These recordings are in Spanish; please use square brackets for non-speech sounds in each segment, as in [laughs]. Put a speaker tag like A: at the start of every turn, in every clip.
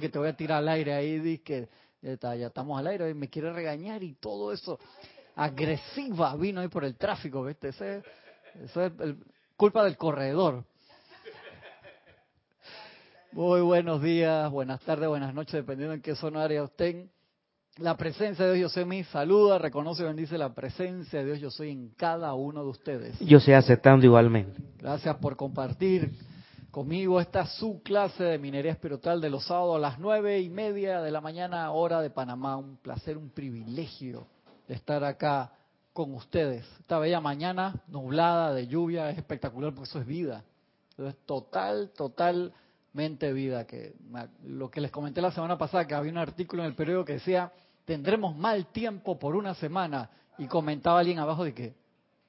A: que te voy a tirar al aire ahí, dice que ya estamos al aire y me quiere regañar y todo eso. Agresiva vino ahí por el tráfico, ¿viste? Ese, eso es culpa del corredor. Muy buenos días, buenas tardes, buenas noches, dependiendo en qué zona área estén. La presencia de Dios yo soy mi saluda, reconoce y bendice la presencia de Dios yo soy en cada uno de ustedes.
B: Yo sé aceptando igualmente.
A: Gracias por compartir conmigo esta su clase de minería espiritual de los sábados a las nueve y media de la mañana, hora de Panamá. Un placer, un privilegio estar acá con ustedes. Esta bella mañana nublada de lluvia es espectacular porque eso es vida. es total, totalmente vida. Que lo que les comenté la semana pasada, que había un artículo en el periódico que decía tendremos mal tiempo por una semana y comentaba alguien abajo de que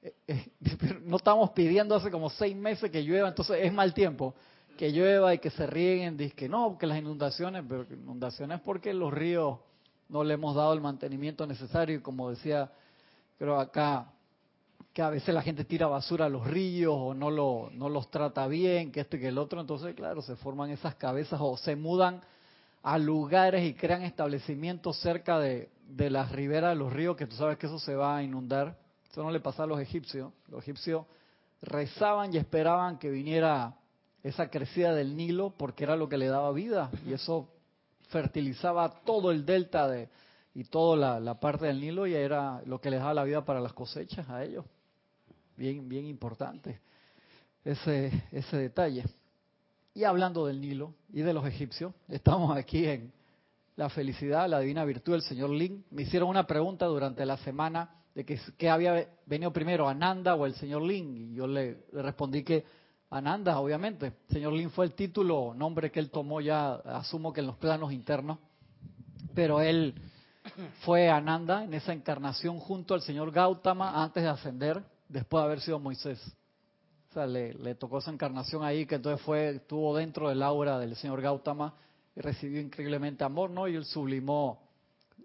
A: [laughs] no estamos pidiendo hace como seis meses que llueva, entonces es mal tiempo. Que llueva y que se rieguen, dice que no, que las inundaciones, pero inundaciones porque los ríos no le hemos dado el mantenimiento necesario. Y como decía, creo acá, que a veces la gente tira basura a los ríos o no, lo, no los trata bien, que esto y que el otro, entonces claro, se forman esas cabezas o se mudan a lugares y crean establecimientos cerca de, de las riberas de los ríos, que tú sabes que eso se va a inundar eso no le pasaba a los egipcios. Los egipcios rezaban y esperaban que viniera esa crecida del Nilo porque era lo que le daba vida y eso fertilizaba todo el delta de, y toda la, parte del Nilo y era lo que les daba la vida para las cosechas a ellos. Bien, bien importante ese, ese detalle. Y hablando del Nilo y de los egipcios, estamos aquí en la felicidad, la divina virtud del señor Lin. Me hicieron una pregunta durante la semana de que, había venido primero, Ananda o el señor Lin, y yo le, respondí que Ananda, obviamente. Señor Lin fue el título, nombre que él tomó ya, asumo que en los planos internos, pero él fue Ananda en esa encarnación junto al señor Gautama antes de ascender, después de haber sido Moisés. O sea, le, le tocó esa encarnación ahí, que entonces fue, estuvo dentro del aura del señor Gautama y recibió increíblemente amor, ¿no? Y él sublimó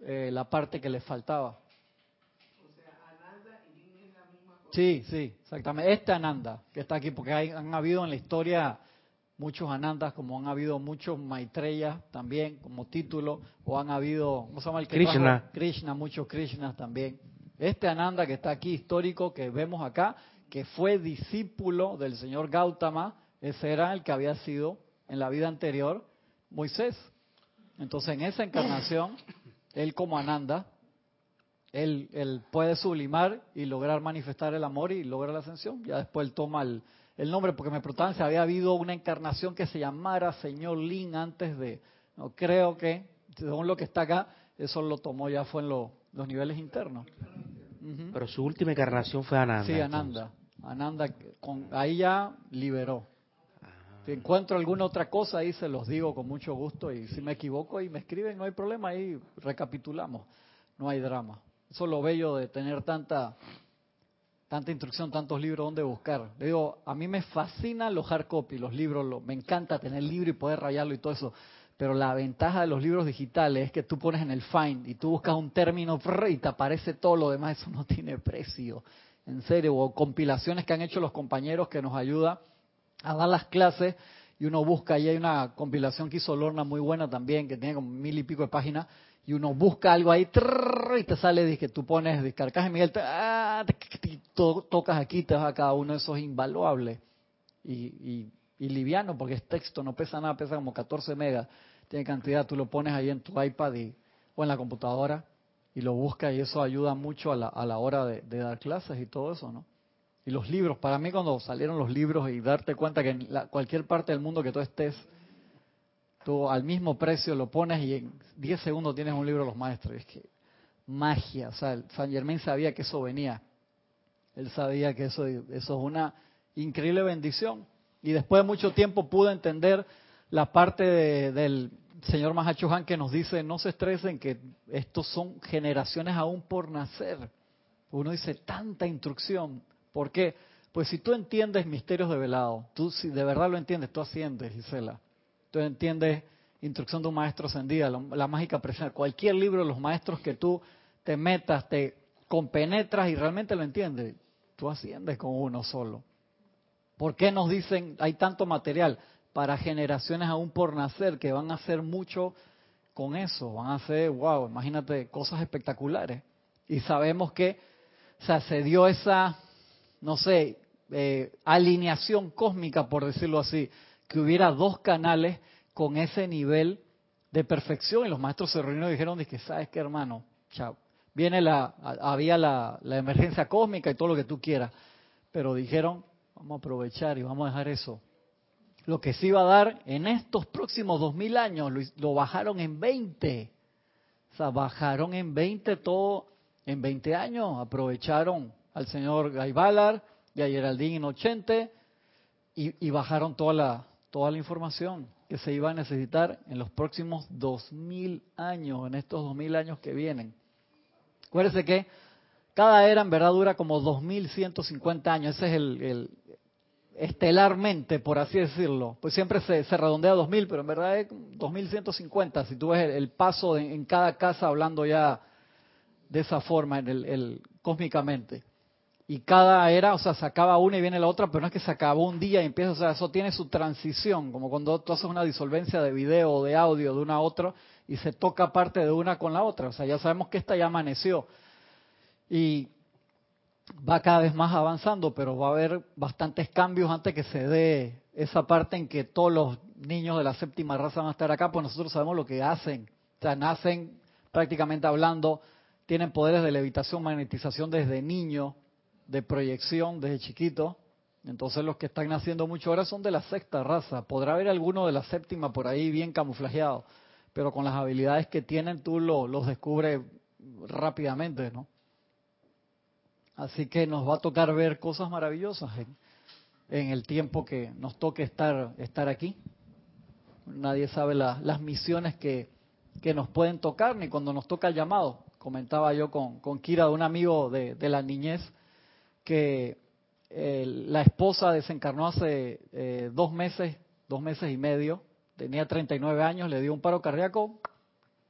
A: eh, la parte que le faltaba. Sí, sí, exactamente. Este Ananda que está aquí, porque han habido en la historia muchos Anandas, como han habido muchos Maitreya también, como título, o han habido, ¿cómo se llama el que
B: Krishna.
A: Krishna, muchos Krishnas también. Este Ananda que está aquí, histórico, que vemos acá, que fue discípulo del señor Gautama, ese era el que había sido en la vida anterior Moisés. Entonces, en esa encarnación, él como Ananda, él, puede sublimar y lograr manifestar el amor y lograr la ascensión. Ya después él toma el, nombre, porque me preguntaban si había habido una encarnación que se llamara Señor Lin antes de... No creo que, según lo que está acá, eso lo tomó ya fue en los niveles internos.
B: Pero su última encarnación fue Ananda.
A: Sí, Ananda. Ananda, con, ahí ya liberó. Ah. Si encuentro alguna otra cosa, ahí se los digo con mucho gusto y si me equivoco y me escriben, no hay problema, ahí recapitulamos, no hay drama. Eso es lo bello de tener tanta, tanta instrucción, tantos libros donde buscar. Le digo, a mí me fascinan los hard copy, los libros, me encanta tener el libro y poder rayarlo y todo eso. Pero la ventaja de los libros digitales es que tú pones en el find y tú buscas un término y te aparece todo lo demás, eso no [laughs] tiene precio. En serio, o compilaciones que han hecho los compañeros que nos ayuda a dar las clases y uno busca, y hay una compilación que hizo Lorna muy buena también, que tiene como mil y pico de páginas, y uno busca algo ahí y te sale, que tú pones, descargas Miguel, ah, tocas aquí, te vas a cada uno de esos invaluables y, y, liviano, porque es texto, no pesa nada, pesa como 14 megas, tiene cantidad, tú lo pones ahí en tu iPad o en la computadora y lo buscas y eso ayuda mucho a la, a la hora de, dar clases y todo eso, ¿no? Y los libros, para mí cuando salieron los libros y darte cuenta que en cualquier parte del mundo que tú estés, tú al mismo precio lo pones y en 10 segundos tienes un libro de los maestros. Es que magia, o sea, San Germain sabía que eso venía. Él sabía que eso, eso es una increíble bendición. Y después de mucho tiempo pude entender la parte del señor Mahacho Han que nos dice, no se estresen, que estos son generaciones aún por nacer. Uno dice, tanta instrucción. ¿Por qué? Pues si tú entiendes misterios de velado, tú si de verdad lo entiendes, tú asciendes, Gisela. Tú entiendes Instrucción de un Maestro Ascendida, la, mágica presencia. Cualquier libro de los maestros que tú te metas, te compenetras y realmente lo entiendes, tú asciendes con uno solo. ¿Por qué nos dicen hay tanto material? para generaciones aún por nacer que van a hacer mucho con eso, van a hacer, wow, imagínate, cosas espectaculares. Y sabemos que se dio esa, no sé, eh, alineación cósmica, por decirlo así, que hubiera dos canales con ese nivel de perfección. Y los maestros se reunieron y dijeron, que sabes qué hermano, chao, viene la, había la, emergencia cósmica y todo lo que tú quieras, pero dijeron, vamos a aprovechar y vamos a dejar eso lo que se iba a dar en estos próximos dos mil años, lo, bajaron en 20. O sea, bajaron en 20 todo, en 20 años, aprovecharon al señor Gaibalar y a Geraldine en 80 y, y, bajaron toda la, toda la información que se iba a necesitar en los próximos dos mil años, en estos dos mil años que vienen. Acuérdense que cada era en verdad dura como 2150 años, ese es el, estelarmente, por así decirlo, pues siempre se, redondea a 2000, pero en verdad es 2150, si tú ves el, paso en cada casa hablando ya de esa forma, en el, cósmicamente. Y cada era, o sea, se acaba una y viene la otra, pero no es que se acabó un día y empieza, o sea, eso tiene su transición, como cuando tú haces una disolvencia de video o de audio de una a otra y se toca parte de una con la otra, o sea, ya sabemos que esta ya amaneció. Y va cada vez más avanzando, pero va a haber bastantes cambios antes que se dé esa parte en que todos los niños de la séptima raza van a estar acá, pues nosotros sabemos lo que hacen. O sea, nacen prácticamente hablando, tienen poderes de levitación, magnetización desde niño, de proyección desde chiquito. Entonces los que están naciendo mucho ahora son de la sexta raza. Podrá haber alguno de la séptima por ahí bien camuflajeado, pero con las habilidades que tienen tú los descubres rápidamente, ¿no? Así que nos va a tocar ver cosas maravillosas en, el tiempo que nos toque estar, estar aquí. Nadie sabe las misiones que, nos pueden tocar ni cuando nos toca el llamado. Comentaba yo con, con Kira, de un amigo de, la niñez, que eh, la esposa desencarnó hace eh, dos meses, dos meses y medio, tenía 39 años, le dio un paro cardíaco,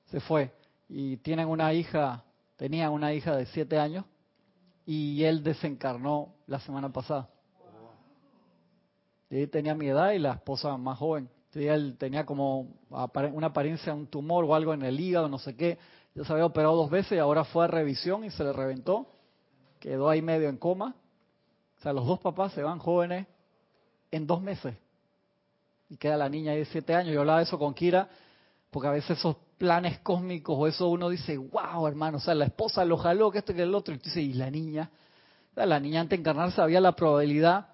A: se fue. Y tienen una hija, tenía una hija de 7 años, y él desencarnó la semana pasada. Y tenía mi edad y la esposa más joven. él tenía como una apariencia, un tumor o algo en el hígado, no sé qué. Ya se había operado dos veces y ahora fue a revisión y se le reventó. Quedó ahí medio en coma. O sea, los dos papás se van jóvenes en dos meses. Y queda la niña de siete años. Yo hablaba de eso con Kira, porque a veces esos planes cósmicos o eso uno dice, wow, hermano, o sea, la esposa lo jaló, que esto que el otro, y tú dices, y la niña, la niña antes de encarnarse había la probabilidad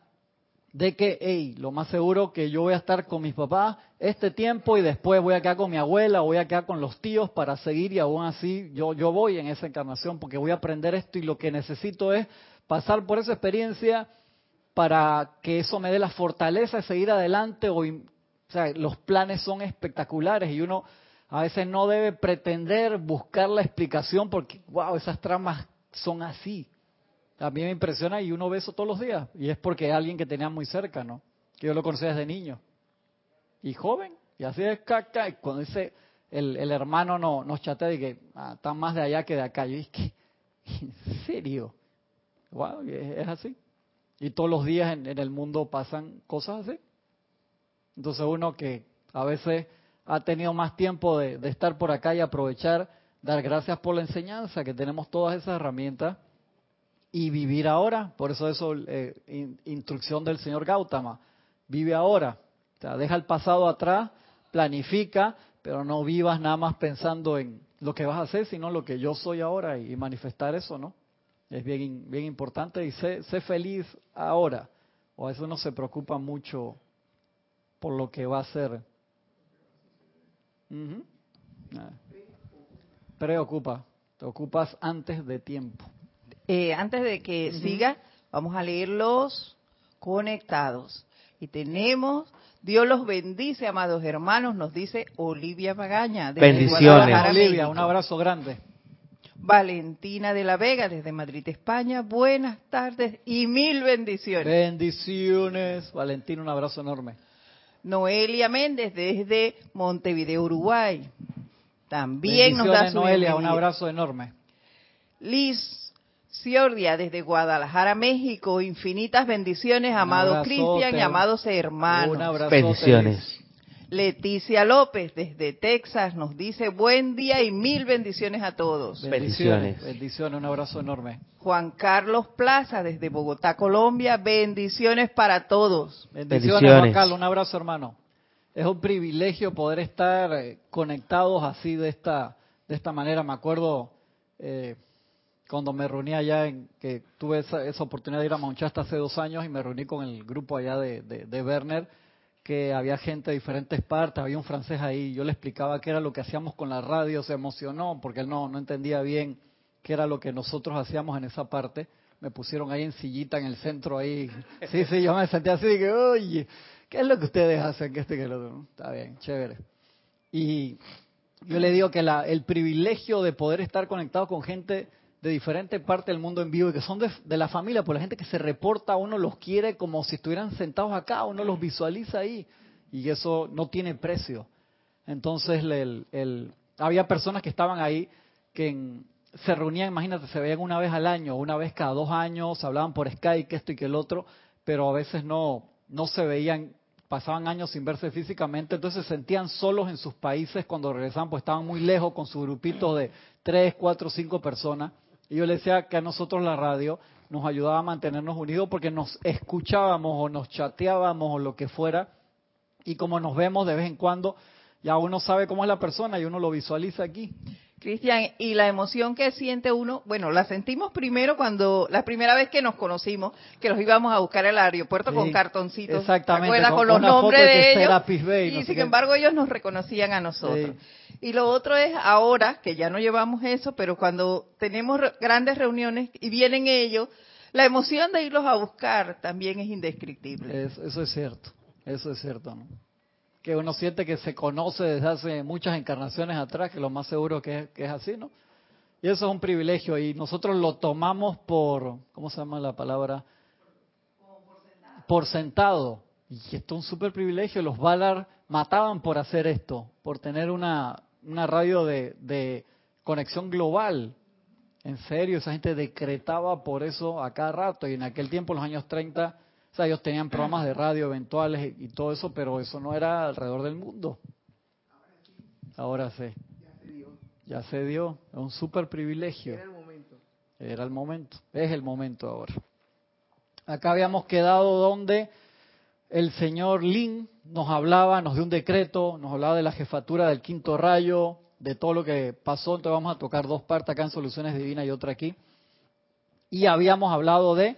A: de que, hey, lo más seguro que yo voy a estar con mis papás este tiempo y después voy a con mi abuela, voy a quedar con los tíos para seguir y aún así yo, yo voy en esa encarnación porque voy a aprender esto y lo que necesito es pasar por esa experiencia para que eso me dé la fortaleza de seguir adelante o, o sea, los planes son espectaculares y uno a veces no debe pretender buscar la explicación porque, wow, esas tramas son así. A mí me impresiona y uno ve eso todos los días. Y es porque es alguien que tenía muy cerca, ¿no? Que yo lo conocía desde niño. Y joven. Y así es caca. Y cuando dice el, el hermano no, nos chatea y que ah, está más de allá que de acá. Yo dije, ¿en serio? Wow, es, así. Y todos los días en, en el mundo pasan cosas así. Entonces uno que a veces ha tenido más tiempo de, estar por acá y aprovechar, dar gracias por la enseñanza, que tenemos todas esas herramientas y vivir ahora. Por eso eso, eh, instrucción del señor Gautama, vive ahora. Deja el pasado atrás, planifica, pero no vivas nada más pensando en lo que vas a hacer, sino lo que yo soy ahora y, manifestar eso, ¿no? Es bien, bien importante y sé, sé feliz ahora. O a veces uno se preocupa mucho por lo que va a ser Preocupa, te ocupas antes de tiempo.
C: Eh, antes de que siga, vamos a leer los conectados. Y tenemos, Dios los bendice, amados hermanos, nos dice Olivia Magaña.
B: Bendiciones.
A: Olivia, un abrazo grande.
C: Valentina de la Vega desde Madrid, España. Buenas tardes y mil bendiciones.
A: Bendiciones. Valentina, un abrazo enorme.
C: Noelia Méndez desde Montevideo, Uruguay. También nos da su
A: Noelia, un abrazo enorme.
C: Liz Ciordia desde Guadalajara, México. Infinitas bendiciones, amado Cristian y amados hermanos.
A: Un abrazo.
B: Bendiciones.
C: Leticia López desde Texas nos dice buen día y mil bendiciones a todos.
A: Bendiciones. Bendiciones, un abrazo enorme.
C: Juan Carlos Plaza desde Bogotá, Colombia, bendiciones para todos.
A: Bendiciones,
B: Bendiciones.
A: Juan Carlos, un abrazo hermano. Es un privilegio poder estar eh, conectados así de esta de esta manera. Me acuerdo eh, cuando me reuní allá, en que tuve esa, esa oportunidad de ir a Monchasta hace dos años y me reuní con el grupo allá de, Werner, que había gente de diferentes partes, había un francés ahí, yo le explicaba qué era lo que hacíamos con la radio, se emocionó porque él no, entendía bien qué era lo que nosotros hacíamos en esa parte. Me pusieron ahí en sillita en el centro ahí. Sí, sí, yo me senté así que, oye, ¿qué es lo que ustedes hacen? Que este que el otro. Está bien, chévere. Y yo le digo que la, el privilegio de poder estar conectado con gente de diferentes partes del mundo en vivo y que son de, la familia, por la gente que se reporta, uno los quiere como si estuvieran sentados acá, uno los visualiza ahí y eso no tiene precio. Entonces el, el- había personas que estaban ahí que se reunían, imagínate, se veían una vez al año, una vez cada dos años, hablaban por Skype, que esto y que el otro, pero a veces no, no se veían, pasaban años sin verse físicamente, entonces se sentían solos en sus países cuando regresaban, pues estaban muy lejos con su grupito de tres, cuatro, cinco personas. Y yo le decía que a nosotros la radio nos ayudaba a mantenernos unidos porque nos escuchábamos o nos chateábamos o lo que fuera. Y como nos vemos de vez en cuando, ya uno sabe cómo es la persona y uno lo visualiza aquí.
C: Cristian, y la emoción que siente uno, bueno, la sentimos primero cuando, la primera vez que nos conocimos, que los íbamos a buscar al aeropuerto
A: Sí,
C: con cartoncitos.
A: exactamente, con-
C: Con, los nombres
A: de
C: ellos.
A: Bay,
C: y
A: no
C: sin embargo ellos nos reconocían a nosotros. Y lo otro es ahora, que ya no llevamos eso, pero cuando tenemos grandes reuniones y vienen ellos, la emoción de irlos a buscar también es indescriptible.
A: Es- eso es cierto, eso es cierto, ¿no? Que uno siente que se conoce desde hace muchas encarnaciones atrás, que lo más seguro que es, que es así, ¿no? Y eso es un privilegio y nosotros lo tomamos por, ¿cómo se llama la palabra? Por sentado. Y esto es un súper privilegio. Los Valar mataban por hacer esto, por tener una, una radio de, de conexión global. En serio, esa gente decretaba por eso a cada rato. Y en aquel tiempo, en los años 30, o sea, ellos tenían programas de radio eventuales y, y todo eso, pero eso no era alrededor del mundo. Ahora sí. Ya se dio. Es un súper privilegio. Era el momento. Era el momento. Es el momento ahora. Acá habíamos quedado donde el señor Lin nos hablaba, nos dio un decreto, nos hablaba de la jefatura del quinto rayo, de todo lo que pasó. Entonces vamos a tocar dos partes acá en Soluciones Divinas y otra aquí. Y habíamos hablado de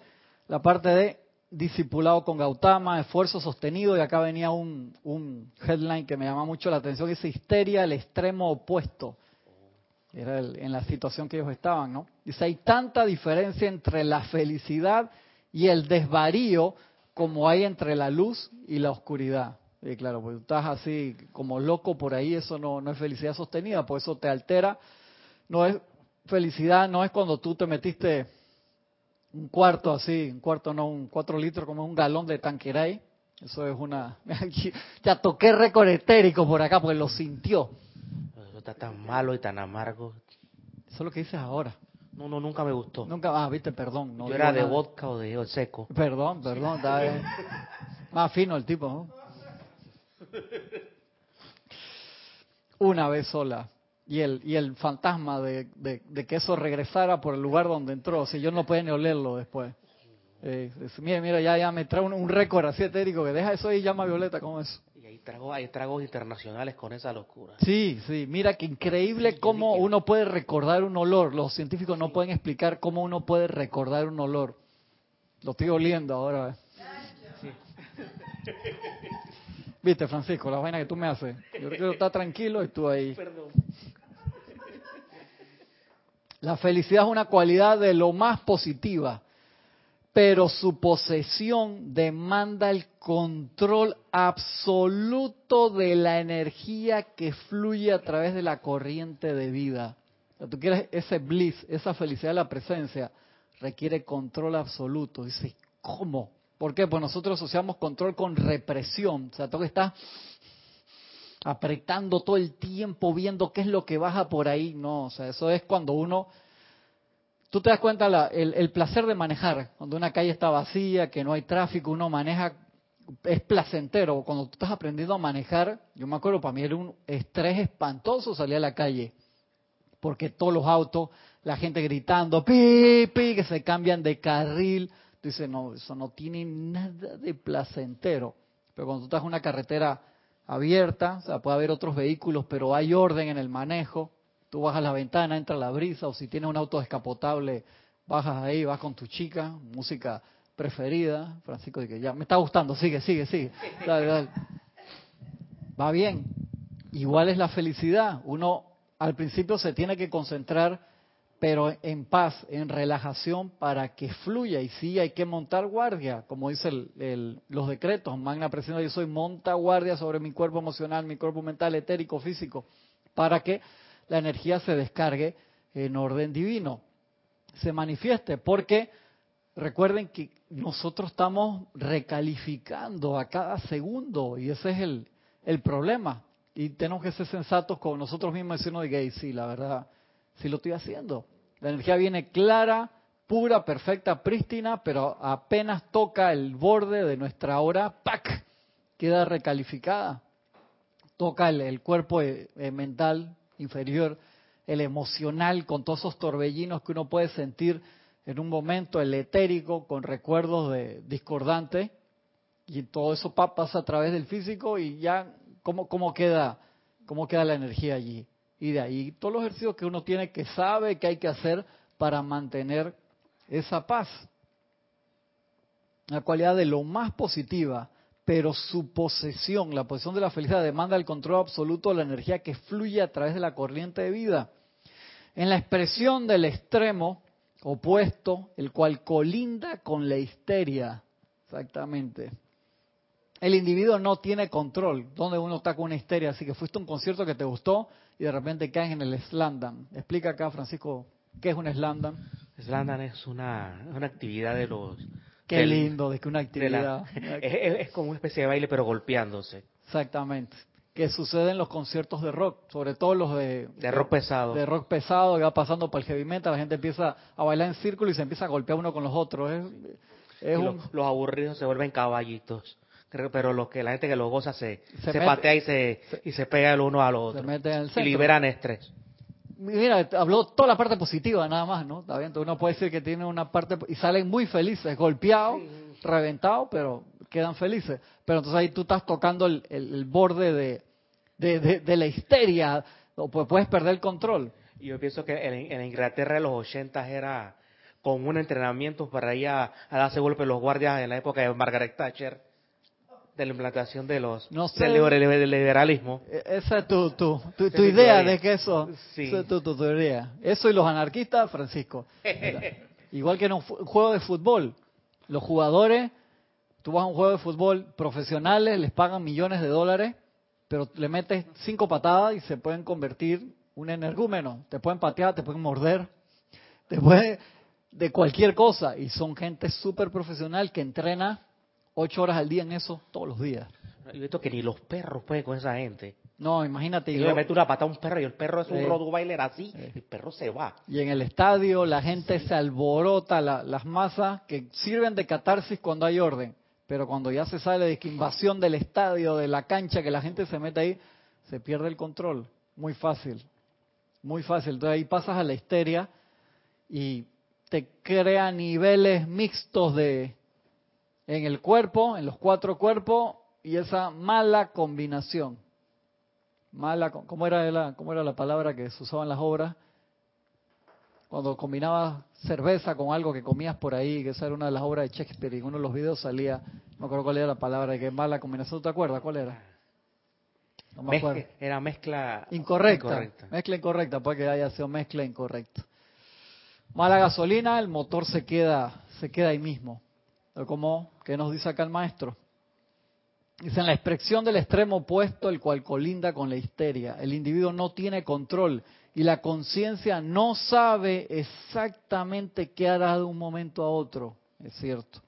A: la parte de discipulado con Gautama, esfuerzo sostenido, y acá venía un, headline que me llama mucho la atención, que dice histeria al extremo opuesto. Era el- en la situación que ellos estaban, ¿no? Dice, hay tanta diferencia entre la felicidad y el desvarío como hay entre la luz y la oscuridad. Y claro, pues tú estás así como loco por ahí, eso no, no es felicidad sostenida, por eso te altera. No es felicidad, no es cuando tú te metiste un cuarto así, un cuarto no, un cuatro litros como un galón de tanqueray. Eso es una... [laughs] ya toqué récord etérico por acá porque lo sintió.
B: Eso está tan malo y tan amargo.
A: Eso es lo que dices ahora.
B: No, no, nunca me gustó.
A: Nunca, ah, viste, perdón. No
B: Yo era de
A: nada.
B: vodka o de seco.
A: Perdón, perdón, está. [laughs] Más fino el tipo, ¿no? [laughs] Una vez sola. Y el, y el fantasma de, de- de que eso regresara por el lugar donde entró. Si yo no podía ni olerlo después. Eh, es- mira, mira, ya, ya me trae un, un récord así etérico que deja eso ahí y llama a Violeta, ¿cómo es?
B: Y hay tragos, hay tragos internacionales con esa locura.
A: Sí, sí, mira que increíble cómo uno puede recordar un olor. Los científicos no pueden explicar cómo uno puede recordar un olor. Lo estoy oliendo ahora. ¿eh? [laughs] Viste, Francisco, la vaina que tú me haces. Yo quiero estar tranquilo y tú ahí. La felicidad es una cualidad de lo más positiva, pero su posesión demanda el control absoluto de la energía que fluye a través de la corriente de vida. O sea, tú quieres ese bliss, esa felicidad de la presencia, requiere control absoluto. Dice, ¿cómo? ¿Por qué? Pues nosotros asociamos control con represión. O sea, tú que estás apretando todo el tiempo, viendo qué es lo que baja por ahí. No, o sea, eso es cuando uno tú te das cuenta el placer de manejar, cuando una calle está vacía, que no hay tráfico, uno maneja, es placentero. Cuando tú estás aprendiendo a manejar, yo me acuerdo, para mí era un estrés espantoso salir a la calle, porque todos los autos, la gente gritando, pi, pi, que se cambian de carril. Tú dices, no, eso no tiene nada de placentero. Pero cuando tú estás en una carretera abierta, o sea, puede haber otros vehículos, pero hay orden en el manejo. Tú bajas la ventana, entra la brisa, o si tienes un auto descapotable, bajas ahí, vas con tu chica, música preferida. Francisco dice, ya, me está gustando, sigue, sigue, sigue. [laughs] Dale, dale. Va bien. Igual es la felicidad. Uno al principio se tiene que concentrar, pero en paz, en relajación, para que fluya. Y sí, hay que montar guardia, como dice el- el- los decretos. Magna Presencia, yo soy monta guardia sobre mi cuerpo emocional, mi cuerpo mental, etérico, físico, para que la energía se descargue en orden divino, se manifieste, porque recuerden que nosotros estamos recalificando a cada segundo y ese es el, problema. Y tenemos que ser sensatos con nosotros mismos y decirnos de que sí, la verdad, sí lo estoy haciendo. La energía viene clara, pura, perfecta, prístina, pero apenas toca el borde de nuestra hora, ¡pac! queda recalificada. Toca el, cuerpo eh, eh, mental inferior, el emocional, con todos esos torbellinos que uno puede sentir en un momento, el etérico, con recuerdos de discordantes, y todo eso pa- pasa a través del físico y ya, ¿cómo, cómo, queda, ¿cómo queda la energía allí? Y de ahí todos los ejercicios que uno tiene que sabe que hay que hacer para mantener esa paz. La cualidad de lo más positiva, pero su posesión, la posesión de la felicidad, demanda el control absoluto de la energía que fluye a través de la corriente de vida. En la expresión del extremo opuesto, el cual colinda con la histeria, exactamente. El individuo no tiene control. Donde uno está con una histeria, así que fuiste a un concierto que te gustó y de repente caes en el slam. Explica acá, Francisco, ¿qué es un slam?
B: Slandan es una, una actividad de los...
A: Qué
B: del-
A: lindo, de que una
B: la-
A: actividad. [laughs]
B: es, como una especie de baile, pero golpeándose.
A: Exactamente. Que sucede en los conciertos de rock, sobre todo los de,
B: De rock pesado.
A: de rock pesado, que va pasando para el heavy metal, la gente empieza a bailar en círculo y se empieza a golpear uno con los otros. Es, es
B: Y
A: un-
B: los, los aburridos se vuelven caballitos. Pero los que la gente que lo goza se,
A: Se
B: se,
A: mete-
B: patea y se, y se pega el uno al otro.
A: se mete en el
B: y liberan estrés.
A: Mira, habló toda la parte positiva nada más, ¿no? Está bien, entonces uno puede decir que tiene una parte y salen muy felices, golpeados, reventados, pero quedan felices. Pero entonces ahí tú estás tocando el, el- el borde de, de, de- de la histeria, o pu- puedes perder el control.
B: Y yo pienso que en, en Inglaterra de los 80 era con un entrenamiento para ir a, a darse golpe los guardias en la época de Margaret Thatcher, de la implantación de los,
A: No sé.
B: del liber- del liberalismo.
A: E- Esa es tu, tu, tu, idea de que eso,
B: Sí.
A: es tu, tu teoría. Eso y los anarquistas, Francisco. [laughs] Igual que en un juego de fútbol, los jugadores, tú vas a un juego de fútbol profesionales, les pagan millones de dólares, pero le metes cinco patadas y se pueden convertir un energúmeno. Te pueden patear, te pueden morder, te pueden de cualquier cosa. Y son gente súper profesional que entrena ocho horas al día en eso todos los días.
B: Yo he visto que ni los perros pueden con esa gente.
A: No, imagínate.
B: Y yo le meto una pata a un perro y el perro es un
A: Sí.
B: Rottweiler así, el perro se va.
A: Y en el estadio la gente se alborota, la- las masas que sirven de catarsis cuando hay orden, pero cuando ya se sale de que invasión del estadio, de la cancha, que la gente se mete ahí, se pierde el control. Muy fácil, muy fácil. Entonces ahí pasas a la histeria y te crea niveles mixtos de en el cuerpo, en los cuatro cuerpos y esa mala combinación. Mala, ¿cómo era la, cómo era la palabra que se usaba en las obras? cuando combinabas cerveza con algo que comías por ahí, que esa era una de las obras de Shakespeare, y en uno de los videos salía, no me acuerdo cuál era la palabra, que mala combinación, ¿tú te acuerdas cuál era? No me
B: Mezcla-
A: acuerdo.
B: era mezcla
A: Incorrecta,
B: incorrecta.
A: mezcla incorrecta, puede que haya sido mezcla incorrecta. Mala gasolina, el motor se queda, se queda ahí mismo. Como, ¿qué nos dice acá el maestro? Dice, en la expresión del extremo opuesto, el cual colinda con la histeria, el individuo no tiene control y la conciencia no sabe exactamente qué hará de un momento a otro. Es cierto.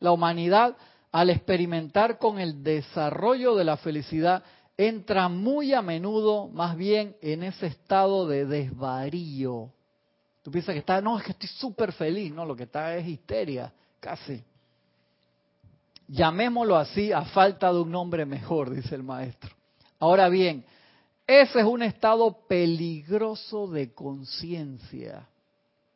A: La humanidad, al experimentar con el desarrollo de la felicidad, entra muy a menudo más bien en ese estado de desvarío. Tú piensas que está, no, es que estoy súper feliz, no, lo que está es histeria, casi. Llamémoslo así a falta de un nombre mejor, dice el maestro. Ahora bien, ese es un estado peligroso de conciencia.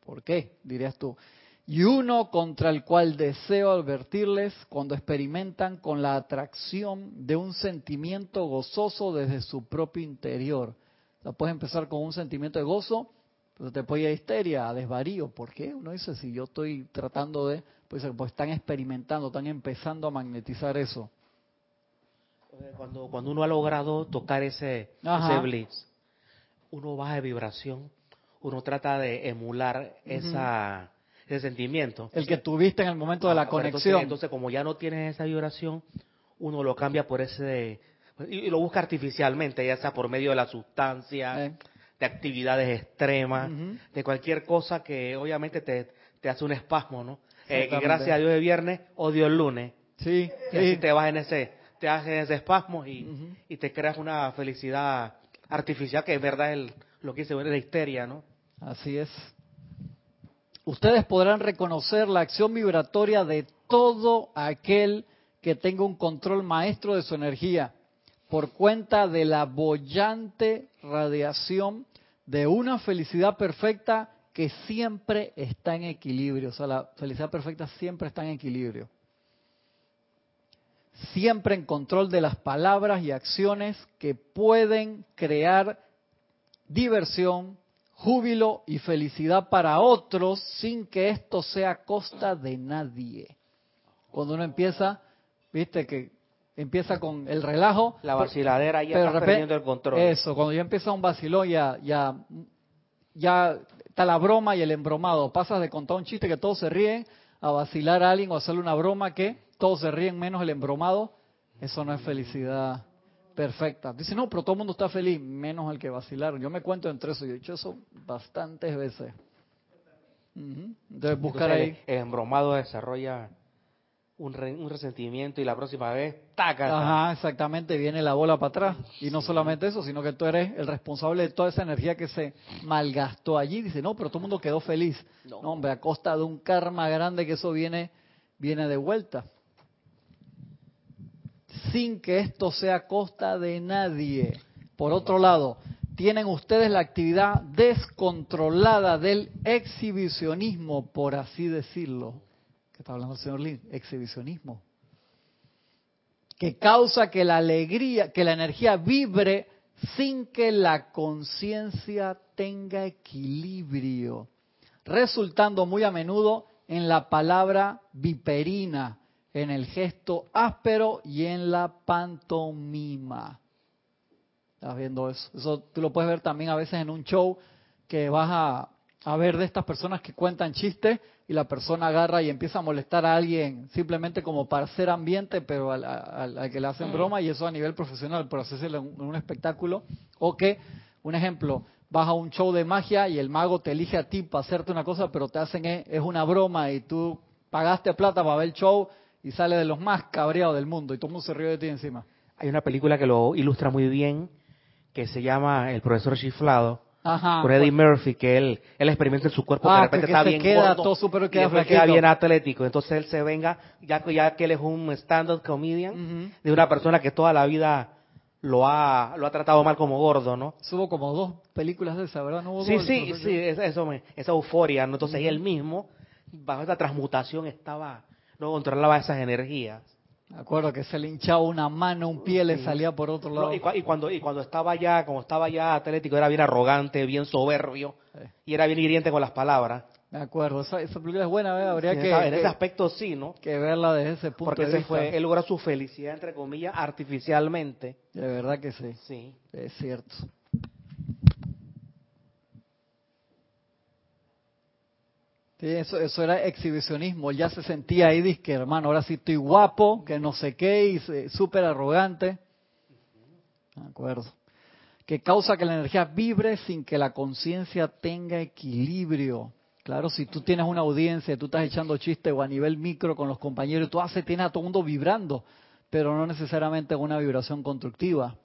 A: ¿Por qué? Dirías tú. Y uno contra el cual deseo advertirles cuando experimentan con la atracción de un sentimiento gozoso desde su propio interior. O sea, puedes empezar con un sentimiento de gozo, pero te puede a histeria, a desvarío. ¿Por qué? Uno dice, si yo estoy tratando de, pues, pues están experimentando, están empezando a magnetizar eso.
B: Cuando, cuando uno ha logrado tocar ese, ese bliss, uno baja de vibración, uno trata de emular esa, ese sentimiento.
A: El que tuviste en el momento de la conexión.
B: Entonces, como ya no tienes esa vibración, uno lo cambia por ese... Y, lo busca artificialmente, ya sea por medio de la sustancia, eh. de actividades extremas, de cualquier cosa que obviamente te, te hace un espasmo, ¿no? Eh, gracias a Dios de viernes, odio el lunes.
A: Sí.
B: Y así te vas en ese te haces espasmos y, y, te creas una felicidad artificial que es verdad el, lo que se ve la histeria, ¿no?
A: Así es. Ustedes podrán reconocer la acción vibratoria de todo aquel que tenga un control maestro de su energía por cuenta de la bollante radiación de una felicidad perfecta que siempre está en equilibrio. O sea, la felicidad perfecta siempre está en equilibrio siempre en control de las palabras y acciones que pueden crear diversión, júbilo y felicidad para otros sin que esto sea a costa de nadie. Cuando uno empieza, viste que empieza con el relajo.
B: La vaciladera ya está perdiendo el control.
A: Eso, cuando ya empieza un vacilón ya, ya, ya está la broma y el embromado. Pasas de contar un chiste que todos se ríen a vacilar a alguien o hacerle una broma que todos se ríen menos el embromado, eso no es felicidad perfecta. Dice, no, pero todo el mundo está feliz, menos el que vacilaron. Yo me cuento entre eso, yo he hecho eso bastantes veces. Entonces, buscar ahí.
B: El, embromado desarrolla un, un, resentimiento y la próxima vez, ¡taca!
A: Ajá, exactamente, viene la bola para atrás. Y no solamente eso, sino que tú eres el responsable de toda esa energía que se malgastó allí. Dice, no, pero todo el mundo quedó feliz. No, no hombre, a costa de un karma grande que eso viene, viene de vuelta sin que esto sea a costa de nadie. Por otro lado, tienen ustedes la actividad descontrolada del exhibicionismo, por así decirlo. ¿Qué está hablando el señor Lin? Exhibicionismo. Que causa que la alegría, que la energía vibre sin que la conciencia tenga equilibrio, resultando muy a menudo en la palabra viperina, en el gesto áspero y en la pantomima. ¿Estás viendo eso? Eso tú lo puedes ver también a veces en un show que vas a, ver de estas personas que cuentan chistes y la persona agarra y empieza a molestar a alguien simplemente como para hacer ambiente, pero al, que le hacen mm. broma y eso a nivel profesional, por hacerse un espectáculo. O que, un ejemplo, vas a un show de magia y el mago te elige a ti para hacerte una cosa, pero te hacen es, es una broma y tú pagaste plata para ver el show y sale de los más cabreados del mundo y todo el mundo se ríe de ti encima.
B: Hay una película que lo ilustra muy bien que se llama El profesor chiflado. Ajá, con Eddie Murphy, que él, él experimenta en su cuerpo, que de ah, repente está bien
A: queda todo super, queda,
B: y queda bien atlético. Entonces él se venga, ya, ya que él es un stand-up comedian, de una persona que toda la vida lo ha, lo ha tratado mal como gordo, ¿no?
A: Hubo como dos películas de esa, ¿verdad? ¿No
B: sí, sí, sí, eso me, esa euforia, ¿no? Entonces él mismo, bajo esta transmutación, estaba no controlaba esas energías.
A: Me acuerdo que se le hinchaba una mano, un pie, le salía por otro lado.
B: y, cuando, y cuando estaba ya, como estaba ya atlético, era bien arrogante, bien soberbio, y era bien hiriente con las palabras.
A: Me acuerdo, esa, película es buena, ¿verdad? habría que,
B: En ese aspecto sí, ¿no?
A: Que verla desde ese punto
B: Porque
A: de vista.
B: Fue, él logra su felicidad, entre comillas, artificialmente.
A: De verdad que sí.
B: Sí.
A: Es cierto. Eso, eso era exhibicionismo. ya se sentía ahí, que hermano, ahora sí estoy guapo, que no sé qué, y súper arrogante. De acuerdo. Que causa que la energía vibre sin que la conciencia tenga equilibrio. Claro, si tú tienes una audiencia, tú estás echando chistes o a nivel micro con los compañeros, tú haces, tienes a todo el mundo vibrando, pero no necesariamente una vibración constructiva.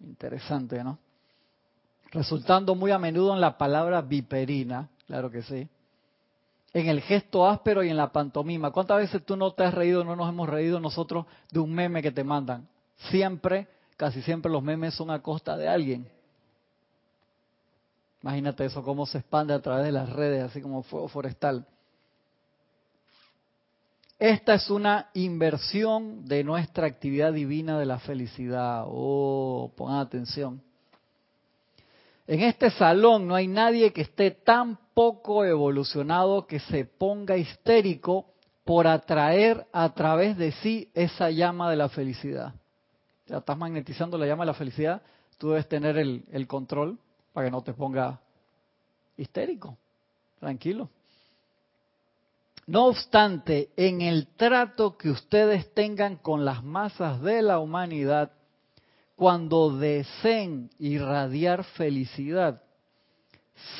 A: Interesante, ¿no? resultando muy a menudo en la palabra viperina, claro que sí, en el gesto áspero y en la pantomima. ¿Cuántas veces tú no te has reído, no nos hemos reído nosotros de un meme que te mandan? Siempre, casi siempre los memes son a costa de alguien. Imagínate eso, cómo se expande a través de las redes, así como fuego forestal. Esta es una inversión de nuestra actividad divina de la felicidad. Oh, pongan atención. En este salón no hay nadie que esté tan poco evolucionado que se ponga histérico por atraer a través de sí esa llama de la felicidad. Ya estás magnetizando la llama de la felicidad, tú debes tener el, el control para que no te ponga histérico. Tranquilo. No obstante, en el trato que ustedes tengan con las masas de la humanidad, cuando deseen irradiar felicidad,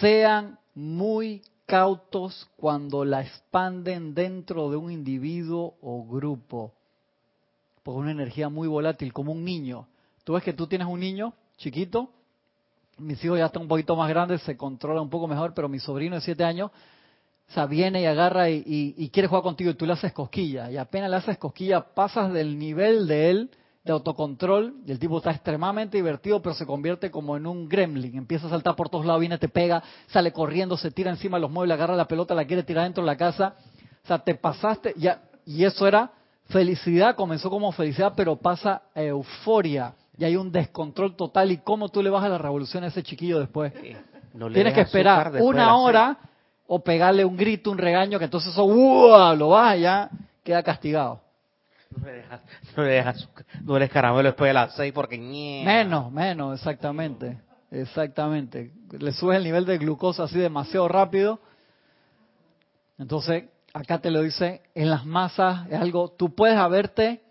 A: sean muy cautos cuando la expanden dentro de un individuo o grupo. Porque una energía muy volátil, como un niño. Tú ves que tú tienes un niño chiquito, mis hijos ya están un poquito más grandes, se controla un poco mejor, pero mi sobrino de siete años o sea, viene y agarra y, quiere jugar contigo y tú le haces cosquilla. Y apenas le haces cosquilla, pasas del nivel de él de autocontrol y el tipo está extremadamente divertido, pero se convierte como en un gremlin. Empieza a saltar por todos lados, viene, te pega, sale corriendo, se tira encima de los muebles, agarra la pelota, la quiere tirar dentro de la casa. O sea, te pasaste, ya, y eso era felicidad, comenzó como felicidad, pero pasa a euforia. Y hay un descontrol total. ¿Y cómo tú le vas a la revolución a ese chiquillo después? Tienes que esperar una hora o pegarle un grito, un regaño, que entonces eso lo baja ya queda castigado.
B: No le dejas, no le caramelo después de las seis porque
A: Menos, menos, exactamente. Exactamente. Le sube el nivel de glucosa así demasiado rápido. Entonces, acá te lo dice, en las masas es algo, tú puedes haberte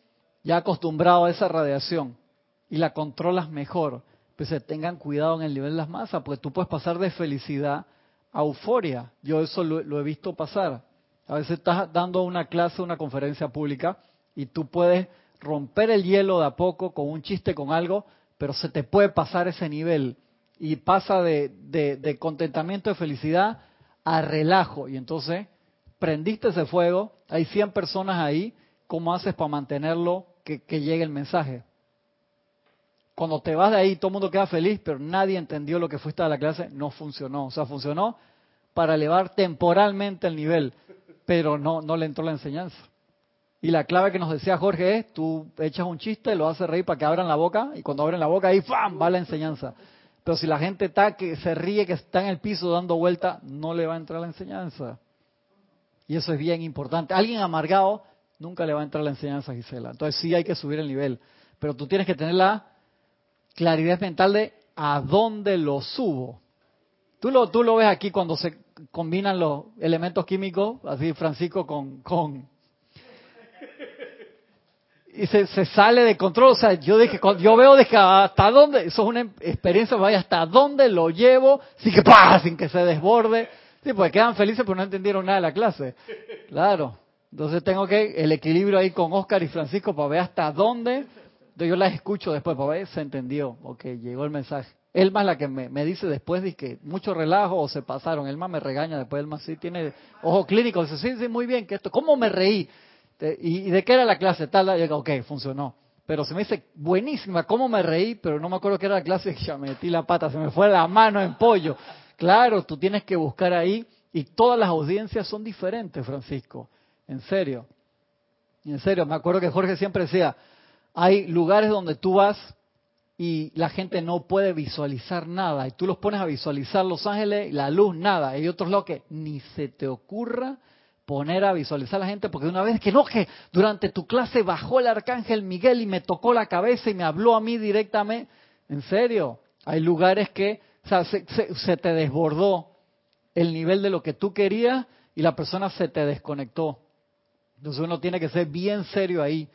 A: ya acostumbrado a esa radiación y la controlas mejor. Pues tengan cuidado en el nivel de las masas, porque tú puedes pasar de felicidad euforia. Yo eso lo, he visto pasar. A veces estás dando una clase, una conferencia pública, y tú puedes romper el hielo de a poco con un chiste, con algo, pero se te puede pasar ese nivel y pasa de, contentamiento, de felicidad a relajo. Y entonces prendiste ese fuego, hay 100 personas ahí, ¿cómo haces para mantenerlo que, que llegue el mensaje? Cuando te vas de ahí, todo el mundo queda feliz, pero nadie entendió lo que fuiste a la clase, no funcionó. O sea, funcionó para elevar temporalmente el nivel, pero no, no le entró la enseñanza. Y la clave que nos decía Jorge es, tú echas un chiste, lo haces reír para que abran la boca, y cuando abren la boca ahí, ¡fam! va la enseñanza. Pero si la gente está que se ríe, que está en el piso dando vuelta, no le va a entrar la enseñanza. Y eso es bien importante. Alguien amargado nunca le va a entrar la enseñanza, Gisela. Entonces sí hay que subir el nivel. Pero tú tienes que tener la claridad mental de a dónde lo subo. Tú lo, tú lo ves aquí cuando se combinan los elementos químicos, así Francisco con... con y se, se sale de control. O sea, yo dije, yo veo de hasta dónde, eso es una experiencia, vaya, hasta dónde lo llevo, sin que, ¡pah! sin que se desborde. Sí, pues quedan felices pero no entendieron nada de la clase. Claro. Entonces tengo que el equilibrio ahí con Oscar y Francisco para ver hasta dónde yo las escucho después, para ver, se entendió, ok, llegó el mensaje. Él más la que me, dice después, dice que mucho relajo o se pasaron. Él más me regaña después, él más sí tiene ojo clínico. Dice, sí, sí, muy bien, que esto, ¿cómo me reí? ¿Y de qué era la clase? Tal, yo digo, ok, funcionó. Pero se me dice, buenísima, ¿cómo me reí? Pero no me acuerdo qué era la clase, [laughs] ya me metí la pata, se me fue la mano en pollo. Claro, tú tienes que buscar ahí y todas las audiencias son diferentes, Francisco. En serio. En serio, me acuerdo que Jorge siempre decía, hay lugares donde tú vas y la gente no puede visualizar nada. Y tú los pones a visualizar Los Ángeles, la luz, nada. Hay otros lados que ni se te ocurra poner a visualizar a la gente, porque una vez que no, que durante tu clase bajó el arcángel Miguel y me tocó la cabeza y me habló a mí directamente. En serio, hay lugares que se, se te desbordó el nivel de lo que tú querías y la persona se te desconectó. Entonces uno tiene que ser bien serio ahí.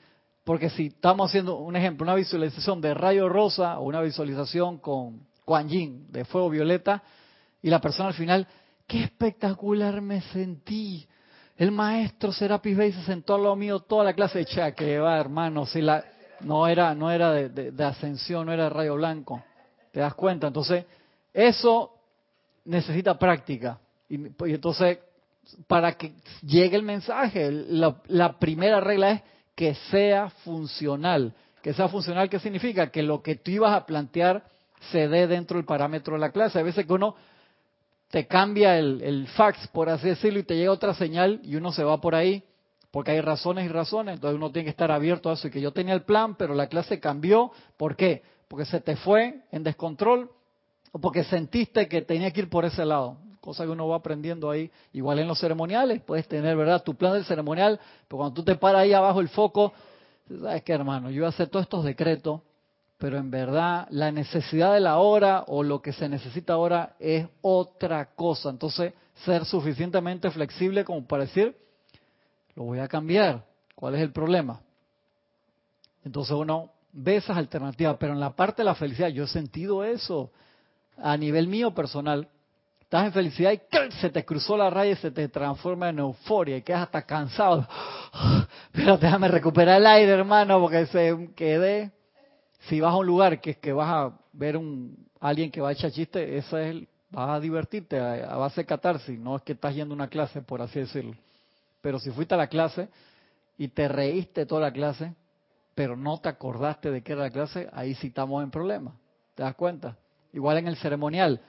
A: Porque si estamos haciendo un ejemplo, una visualización de rayo rosa o una visualización con Kuan Yin de fuego violeta, y la persona al final, qué espectacular me sentí. El maestro Serapis Bey se sentó al lado mío toda la clase de que va, hermano, si la no era no era de, ascensión, no era de rayo blanco. ¿Te das cuenta? Entonces, Eso necesita práctica. Y, pues, entonces, para que llegue el mensaje, la, primera regla es que sea funcional. Que sea funcional, ¿qué significa? Que lo que tú ibas a plantear se dé dentro del parámetro de la clase. A veces que uno te cambia el, el, fax, por así decirlo, y te llega otra señal y uno se va por ahí, porque hay razones y razones, entonces uno tiene que estar abierto a eso. Y que yo tenía el plan, pero la clase cambió. ¿Por qué? Porque se te fue en descontrol o porque sentiste que tenía que ir por ese lado. Cosa que uno va aprendiendo ahí. Igual en los ceremoniales, puedes tener, ¿verdad? Tu plan del ceremonial, pero cuando tú te paras ahí abajo el foco, ¿sabes qué, hermano? Yo voy a hacer todos estos decretos pero en verdad la necesidad de la hora o lo que se necesita ahora es otra cosa. Entonces, ser suficientemente flexible como para decir, lo voy a cambiar. ¿Cuál es el problema? Entonces uno ve esas alternativas, pero en la parte de la felicidad, yo he sentido eso a nivel mío personal. Estás en felicidad y se te cruzó la raya y se te transforma en euforia y quedas hasta cansado. [gasps] Pero déjame recuperar el aire, hermano, porque se quedé si vas a un lugar que que vas a ver un alguien que va a echar chiste, eso es vas a divertirte a, base de no es que estás yendo a una clase, por así decirlo. Pero si fuiste a la clase y te reíste toda la clase, pero no te acordaste de qué era la clase, ahí sí estamos en problema. ¿Te das cuenta? Igual en el ceremonial,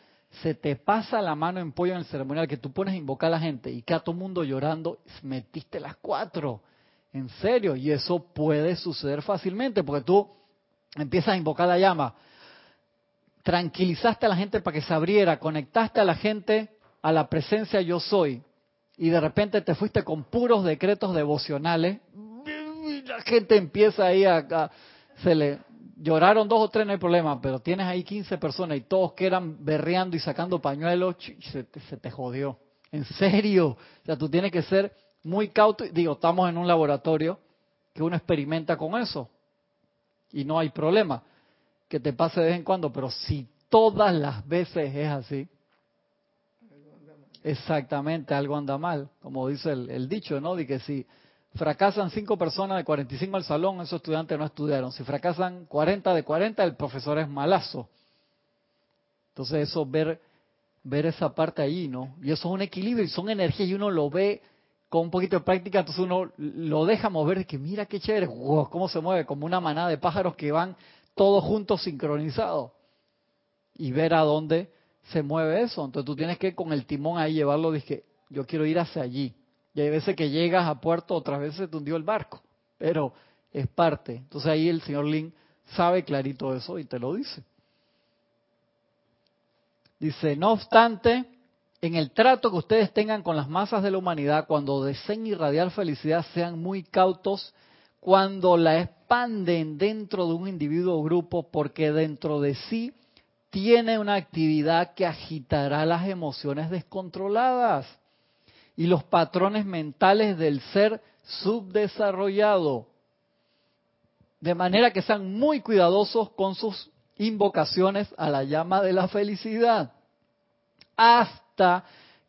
A: se te pasa la mano en pollo en el ceremonial que tú pones a invocar a la gente y queda todo el mundo llorando, metiste las cuatro. En serio, y eso puede suceder fácilmente, porque tú empiezas a invocar la llama, tranquilizaste a la gente para que se abriera, conectaste a la gente a la presencia yo soy, y de repente te fuiste con puros decretos devocionales, la gente empieza ahí a, se le lloraron dos o tres, no hay problema, pero tienes ahí 15 personas y todos quedan berreando y sacando pañuelos, se te, se te jodió. En serio, o sea, tú tienes que ser muy cauto. Digo, estamos en un laboratorio que uno experimenta con eso y no hay problema que te pase de vez en cuando, pero si todas las veces es así, exactamente algo anda mal, como dice el, dicho, ¿no? De que si fracasan cinco personas de 45 al salón, esos estudiantes no estudiaron. Si fracasan 40 de 40, el profesor es malazo. Entonces eso, ver, ver esa parte ahí, ¿no? Y eso es un equilibrio y son energías y uno lo ve con un poquito de práctica, entonces uno lo deja mover, que mira qué chévere, cómo se mueve, como una manada de pájaros que van todos juntos sincronizados. Y ver a dónde se mueve eso. Entonces tú tienes que con el timón ahí llevarlo, dije, yo quiero ir hacia allí. Y hay veces que llegas a puerto, otras veces te hundió el barco, pero es parte. Entonces ahí el señor Lin sabe clarito eso y te lo dice. Dice, no obstante, en el trato que ustedes tengan con las masas de la humanidad, cuando deseen irradiar felicidad, sean muy cautos cuando la expanden dentro de un individuo o grupo, porque dentro de sí tiene una actividad que agitará las emociones descontroladas y los patrones mentales del ser subdesarrollado. De manera que sean muy cuidadosos con sus invocaciones a la llama de la felicidad.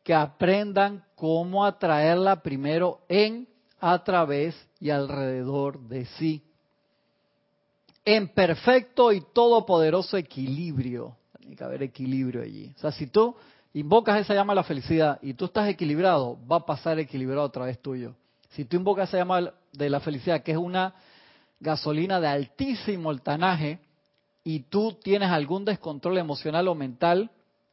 A: Que aprendan cómo atraerla primero en, a través y alrededor de sí. En perfecto y todopoderoso equilibrio. Tiene que haber equilibrio allí. O sea, si tú invocas esa llama a la felicidad y tú estás equilibrado, va a pasar equilibrado a través tuyo. Si tú invocas esa llama de la felicidad, que es una gasolina de altísimo altanaje, y tú tienes algún descontrol emocional o mental,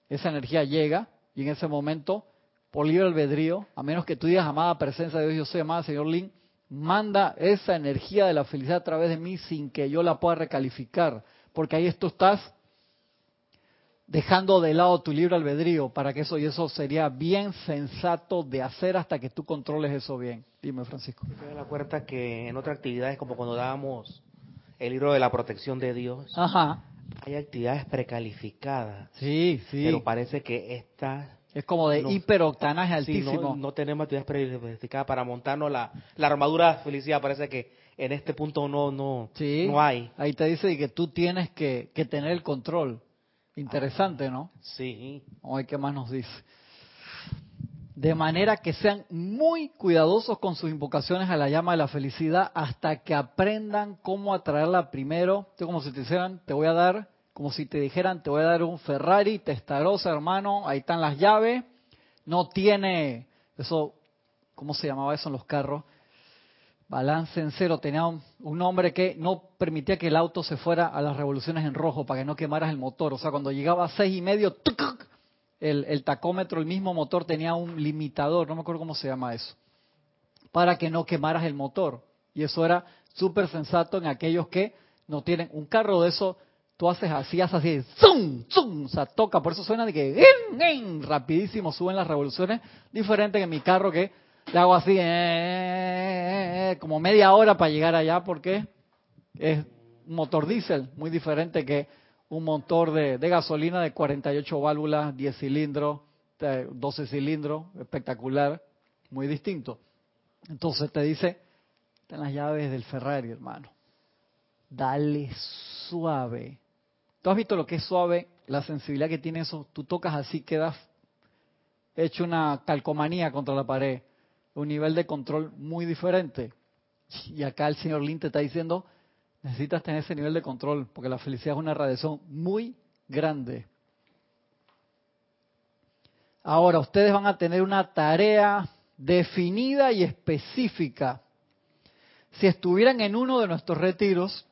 A: esa energía llega y en ese momento, por libre albedrío, a menos que tú digas, amada presencia de Dios, yo soy amada Señor Lin, manda esa energía de la felicidad a través de mí sin que yo la pueda recalificar, porque ahí tú estás dejando de lado tu libre albedrío para que eso y eso sería bien sensato de hacer hasta que tú controles eso bien. Dime, Francisco.
B: Me da cuenta que en otras actividades, como cuando dábamos el libro de la protección de Dios, Ajá. Hay actividades precalificadas.
A: Sí, sí.
B: Pero parece que esta...
A: Es como de hiperoctanaje altísimo.
B: no, tenemos actividades precalificadas para montarnos la, la armadura de felicidad. Parece que en este punto no, no, no hay.
A: Ahí te dice que tú tienes que, que tener el control. Interesante, ¿no?
B: Sí.
A: Vamos a ver qué más nos dice. De manera que sean muy cuidadosos con sus invocaciones a la llama de la felicidad hasta que aprendan cómo atraerla primero. como si te dijeran, te voy a dar como si te dijeran, te voy a dar un Ferrari Testarossa, hermano, ahí están las llaves, no tiene, eso, ¿cómo se llamaba eso en los carros? Balance en cero, tenía un, nombre que no permitía que el auto se fuera a las revoluciones en rojo para que no quemaras el motor. O sea, cuando llegaba a seis y medio, el, tacómetro, el mismo motor tenía un limitador, no me acuerdo cómo se llama eso, para que no quemaras el motor. Y eso era súper sensato en aquellos que no tienen un carro de eso. Tú haces así, haces así, ¡zum! ¡zum! O sea, toca, por eso suena de que rapidísimo suben las revoluciones, diferente que mi carro que le hago así, eh, eh, eh, como media hora para llegar allá porque es un motor diésel, muy diferente que un motor de, gasolina de 48 válvulas, 10 cilindros, 12 cilindros, espectacular, muy distinto. Entonces te dice, están las llaves del Ferrari, hermano. Dale suave. ¿Tú has visto lo que es suave? La sensibilidad que tiene eso. Tú tocas así, quedas hecho una calcomanía contra la pared un nivel de control muy diferente. Y acá el señor Lin te está diciendo, necesitas tener ese nivel de control, porque la felicidad es una radiación muy grande. Ahora, ustedes van a tener una tarea definida y específica. Si estuvieran en uno de nuestros retiros,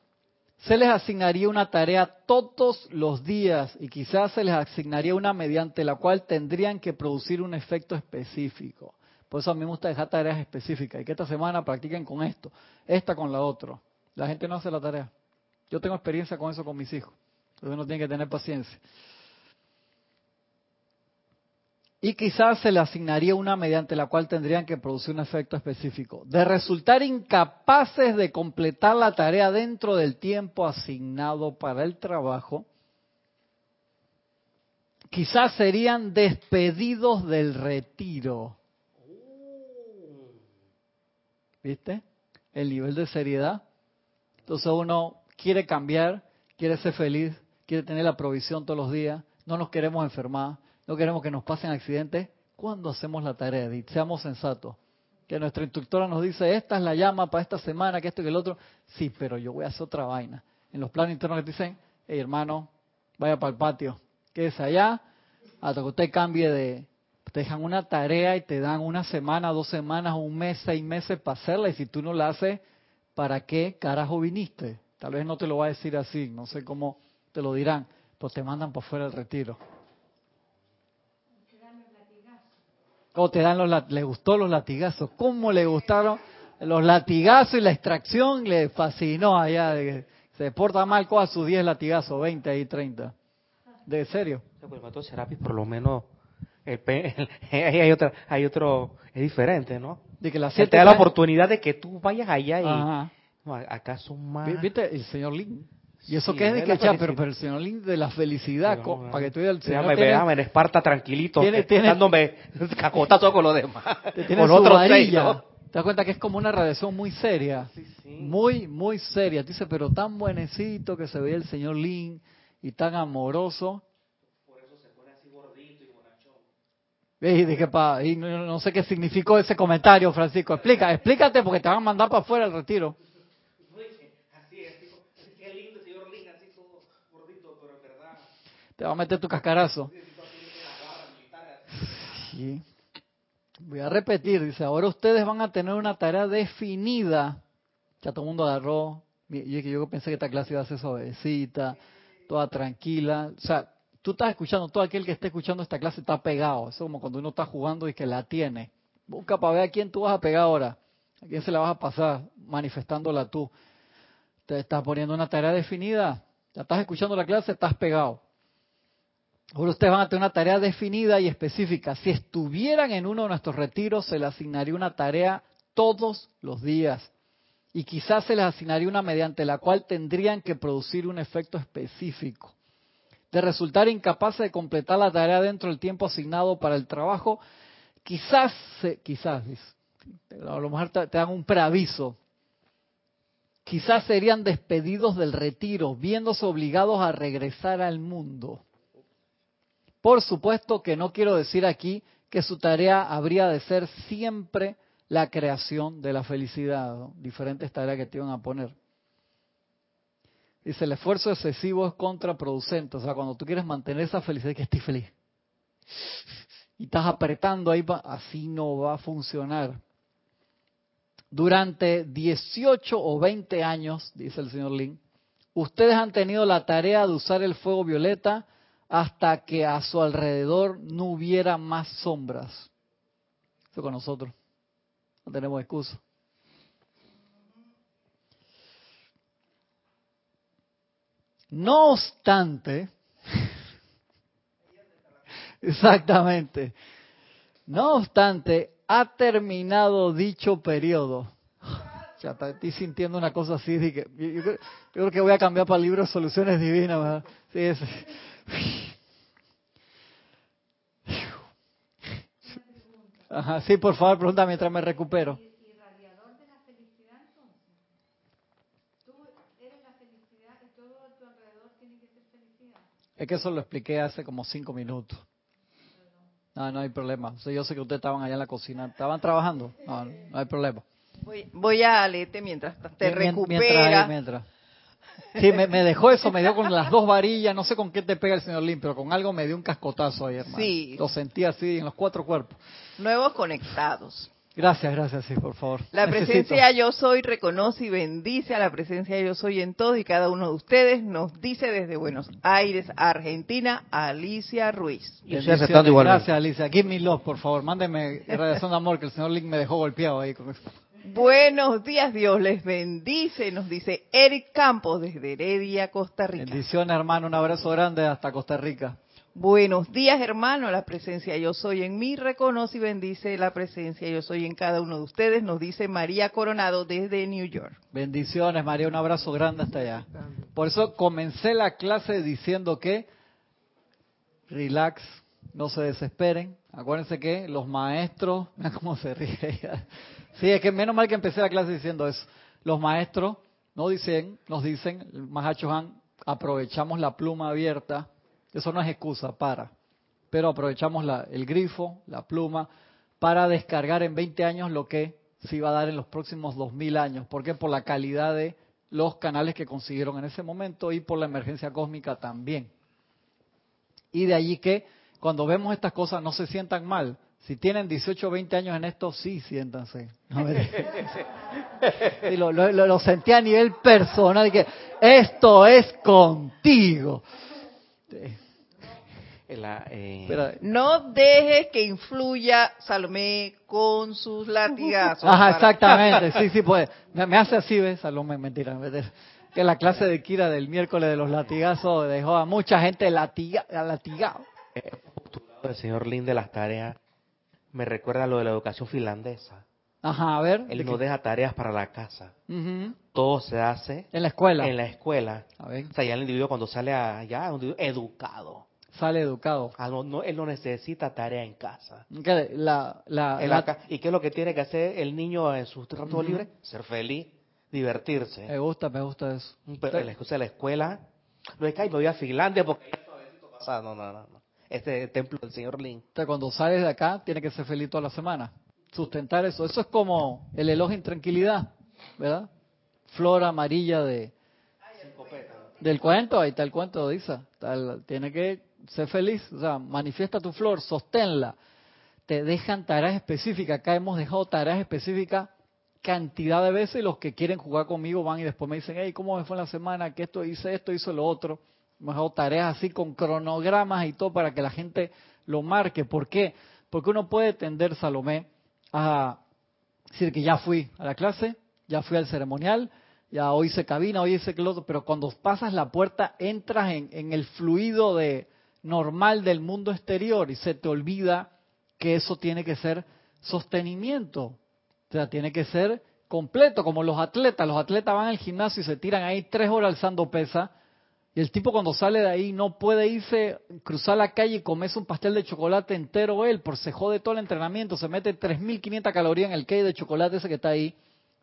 A: se les asignaría una tarea todos los días y quizás se les asignaría una mediante la cual tendrían que producir un efecto específico. Por eso a mí me gusta dejar tareas específicas y que esta semana practiquen con esto, esta con la otra. La gente no hace la tarea. Yo tengo experiencia con eso con mis hijos. Entonces uno tiene que tener paciencia. Y quizás se le asignaría una mediante la cual tendrían que producir un efecto específico. De resultar incapaces de completar la tarea dentro del tiempo asignado para el trabajo, quizás serían despedidos del retiro. ¿Viste? El nivel de seriedad. Entonces uno quiere cambiar, quiere ser feliz, quiere tener la provisión todos los días, no nos queremos enfermar, no queremos que nos pasen accidentes. ¿Cuándo hacemos la tarea, Edith? Seamos sensatos. Que nuestra instructora nos dice, esta es la llama para esta semana, que esto y que el otro. Sí, pero yo voy a hacer otra vaina. En los planes internos que dicen, hey hermano, vaya para el patio, quédese allá, hasta que usted cambie de, te dejan una tarea y te dan una semana, dos semanas, un mes, seis meses para hacerla y si tú no la haces, ¿para qué carajo viniste? Tal vez no te lo va a decir así, no sé cómo te lo dirán, pues te mandan por fuera del retiro. O te dan los le gustó los latigazos, ¿cómo le gustaron los latigazos y la extracción? Le fascinó allá, de se porta mal con a sus 10 latigazos, 20 y 30. ¿De serio?
B: Pues Serapis por lo menos [laughs] hay, otra, hay otro, es diferente, ¿no?
A: De que la
B: te da la oportunidad de que tú vayas allá y acá son más.
A: ¿Viste? El señor Lin. Y eso que es de que pero, pero el señor Lin de la felicidad, para que tú el
B: señor. Déjame, en Esparta tranquilito, tiene, tiene, dándome [laughs] cacotazo con los demás. con otros
A: seis, Te das cuenta que es como una radiación muy seria. Muy, muy seria. Dice, pero tan buenecito que se veía el señor Lin y tan amoroso. Y dije, pa, y no, sé qué significó ese comentario, Francisco. Explica, explícate porque te van a mandar para afuera el retiro. Te va a meter tu cascarazo. Voy a repetir, dice, ahora ustedes van a tener una tarea definida. Ya todo el mundo agarró. Yo, yo pensé que esta clase iba a ser suavecita, toda tranquila. O sea, tú estás escuchando, todo aquel que esté escuchando esta clase está pegado. Eso es como cuando uno está jugando y que la tiene. Busca para ver a quién tú vas a pegar ahora. A quién se la vas a pasar manifestándola tú. Te estás poniendo una tarea definida. Ya estás escuchando la clase, estás pegado. Ahora ustedes van a tener una tarea definida y específica. Si estuvieran en uno de nuestros retiros, se les asignaría una tarea todos los días. Y quizás se les asignaría una mediante la cual tendrían que producir un efecto específico de resultar incapaces de completar la tarea dentro del tiempo asignado para el trabajo, quizás, quizás, a lo mejor te, dan un preaviso, quizás serían despedidos del retiro, viéndose obligados a regresar al mundo. Por supuesto que no quiero decir aquí que su tarea habría de ser siempre la creación de la felicidad, diferentes tareas que te iban a poner. Dice, el esfuerzo excesivo es contraproducente. O sea, cuando tú quieres mantener esa felicidad, que estoy feliz. Y estás apretando ahí, así no va a funcionar. Durante 18 o 20 años, dice el señor Lin, ustedes han tenido la tarea de usar el fuego violeta hasta que a su alrededor no hubiera más sombras. Eso con nosotros. No tenemos excusa. No obstante, [laughs] exactamente, no obstante, ha terminado dicho periodo. [sighs] Ya estoy sintiendo una cosa así, yo, creo que voy a cambiar para el libro de soluciones divinas. [sighs] Sí, por favor, pregunta mientras me recupero. Es que eso lo expliqué hace como cinco minutos. No, no hay problema. yo sé que ustedes estaban allá en la cocina. ¿Estaban trabajando? No, no hay problema.
C: Voy, a leerte mientras te recupera.
A: Mientras, Sí, me, dejó eso, me dio con las dos varillas, no sé con qué te pega el señor Lim, pero con algo me dio un cascotazo ayer, hermano. Sí. Lo sentí así en los cuatro cuerpos.
C: Nuevos conectados.
A: Gracias, gracias, sí, por favor.
C: La presencia yo soy reconoce y bendice a la presencia yo soy en todo y cada uno de ustedes, nos dice desde Buenos Aires, Argentina, Alicia Ruiz.
A: Gracias, Alicia. Give me love, por favor. Mándeme radiación de amor que el señor Link me dejó golpeado ahí con eso.
C: Buenos días, Dios les bendice, nos dice Eric Campos desde Heredia, Costa Rica.
A: Bendiciones, hermano, un abrazo grande hasta Costa Rica.
C: Buenos días, hermano. La presencia yo soy en mí reconoce y bendice la presencia yo soy en cada uno de ustedes. Nos dice María Coronado desde New York.
A: Bendiciones, María. Un abrazo grande hasta allá. Por eso comencé la clase diciendo que relax, no se desesperen. Acuérdense que los maestros, [laughs] mira cómo se ríe. sí, es que menos mal que empecé la clase diciendo eso. Los maestros no dicen, nos dicen, Mahacho Han, aprovechamos la pluma abierta eso no es excusa para. Pero aprovechamos la, el grifo, la pluma, para descargar en 20 años lo que se iba a dar en los próximos 2000 años. ¿Por qué? Por la calidad de los canales que consiguieron en ese momento y por la emergencia cósmica también. Y de allí que cuando vemos estas cosas no se sientan mal. Si tienen 18 o 20 años en esto, sí, siéntanse. [laughs] lo, lo, lo, sentí a nivel personal, que esto es contigo.
C: Eh, no dejes que influya Salomé con sus latigazos.
A: Ajá, exactamente. Sí, sí, pues. [laughs] Me, hace así, ¿ves? Salomé, mentira. Que la clase de Kira del miércoles de los latigazos dejó a mucha gente latiga, latigado.
B: El señor Lin de las tareas me recuerda lo de la educación finlandesa.
A: Ajá, a ver.
B: Él no deja tareas para la casa. Todo se hace.
A: En la escuela.
B: En la escuela. A ver. O sea, ya el individuo cuando sale allá es un educado
A: sale educado.
B: Ah, no, él no necesita tarea en casa.
A: La, la,
B: ¿Y qué es lo que tiene que hacer el niño en su rato libre? Ser feliz, divertirse.
A: Me gusta, me gusta eso.
B: Pero la excusa de la escuela, no es que me voy a Finlandia porque no, no, no, Este templo del señor Lin.
A: cuando sales de acá, tiene que ser feliz toda la semana. Sustentar eso. Eso es como el elogio en tranquilidad, ¿verdad? Flor amarilla de del cuento, ahí está el cuento de Isa. tiene que sé feliz, o sea, manifiesta tu flor, sosténla. Te dejan tareas específicas. Acá hemos dejado tareas específicas cantidad de veces. Los que quieren jugar conmigo van y después me dicen, hey, ¿cómo me fue en la semana? Que esto hice esto, hizo lo otro. Hemos dejado tareas así con cronogramas y todo para que la gente lo marque. ¿Por qué? Porque uno puede tender, Salomé, a decir que ya fui a la clase, ya fui al ceremonial, ya hoy hice cabina, hoy hice que pero cuando pasas la puerta entras en el fluido de, normal del mundo exterior y se te olvida que eso tiene que ser sostenimiento. O sea, tiene que ser completo, como los atletas. Los atletas van al gimnasio y se tiran ahí tres horas alzando pesa. Y el tipo cuando sale de ahí no puede irse, cruzar la calle y comerse un pastel de chocolate entero él, por se jode todo el entrenamiento, se mete 3.500 calorías en el cake de chocolate ese que está ahí.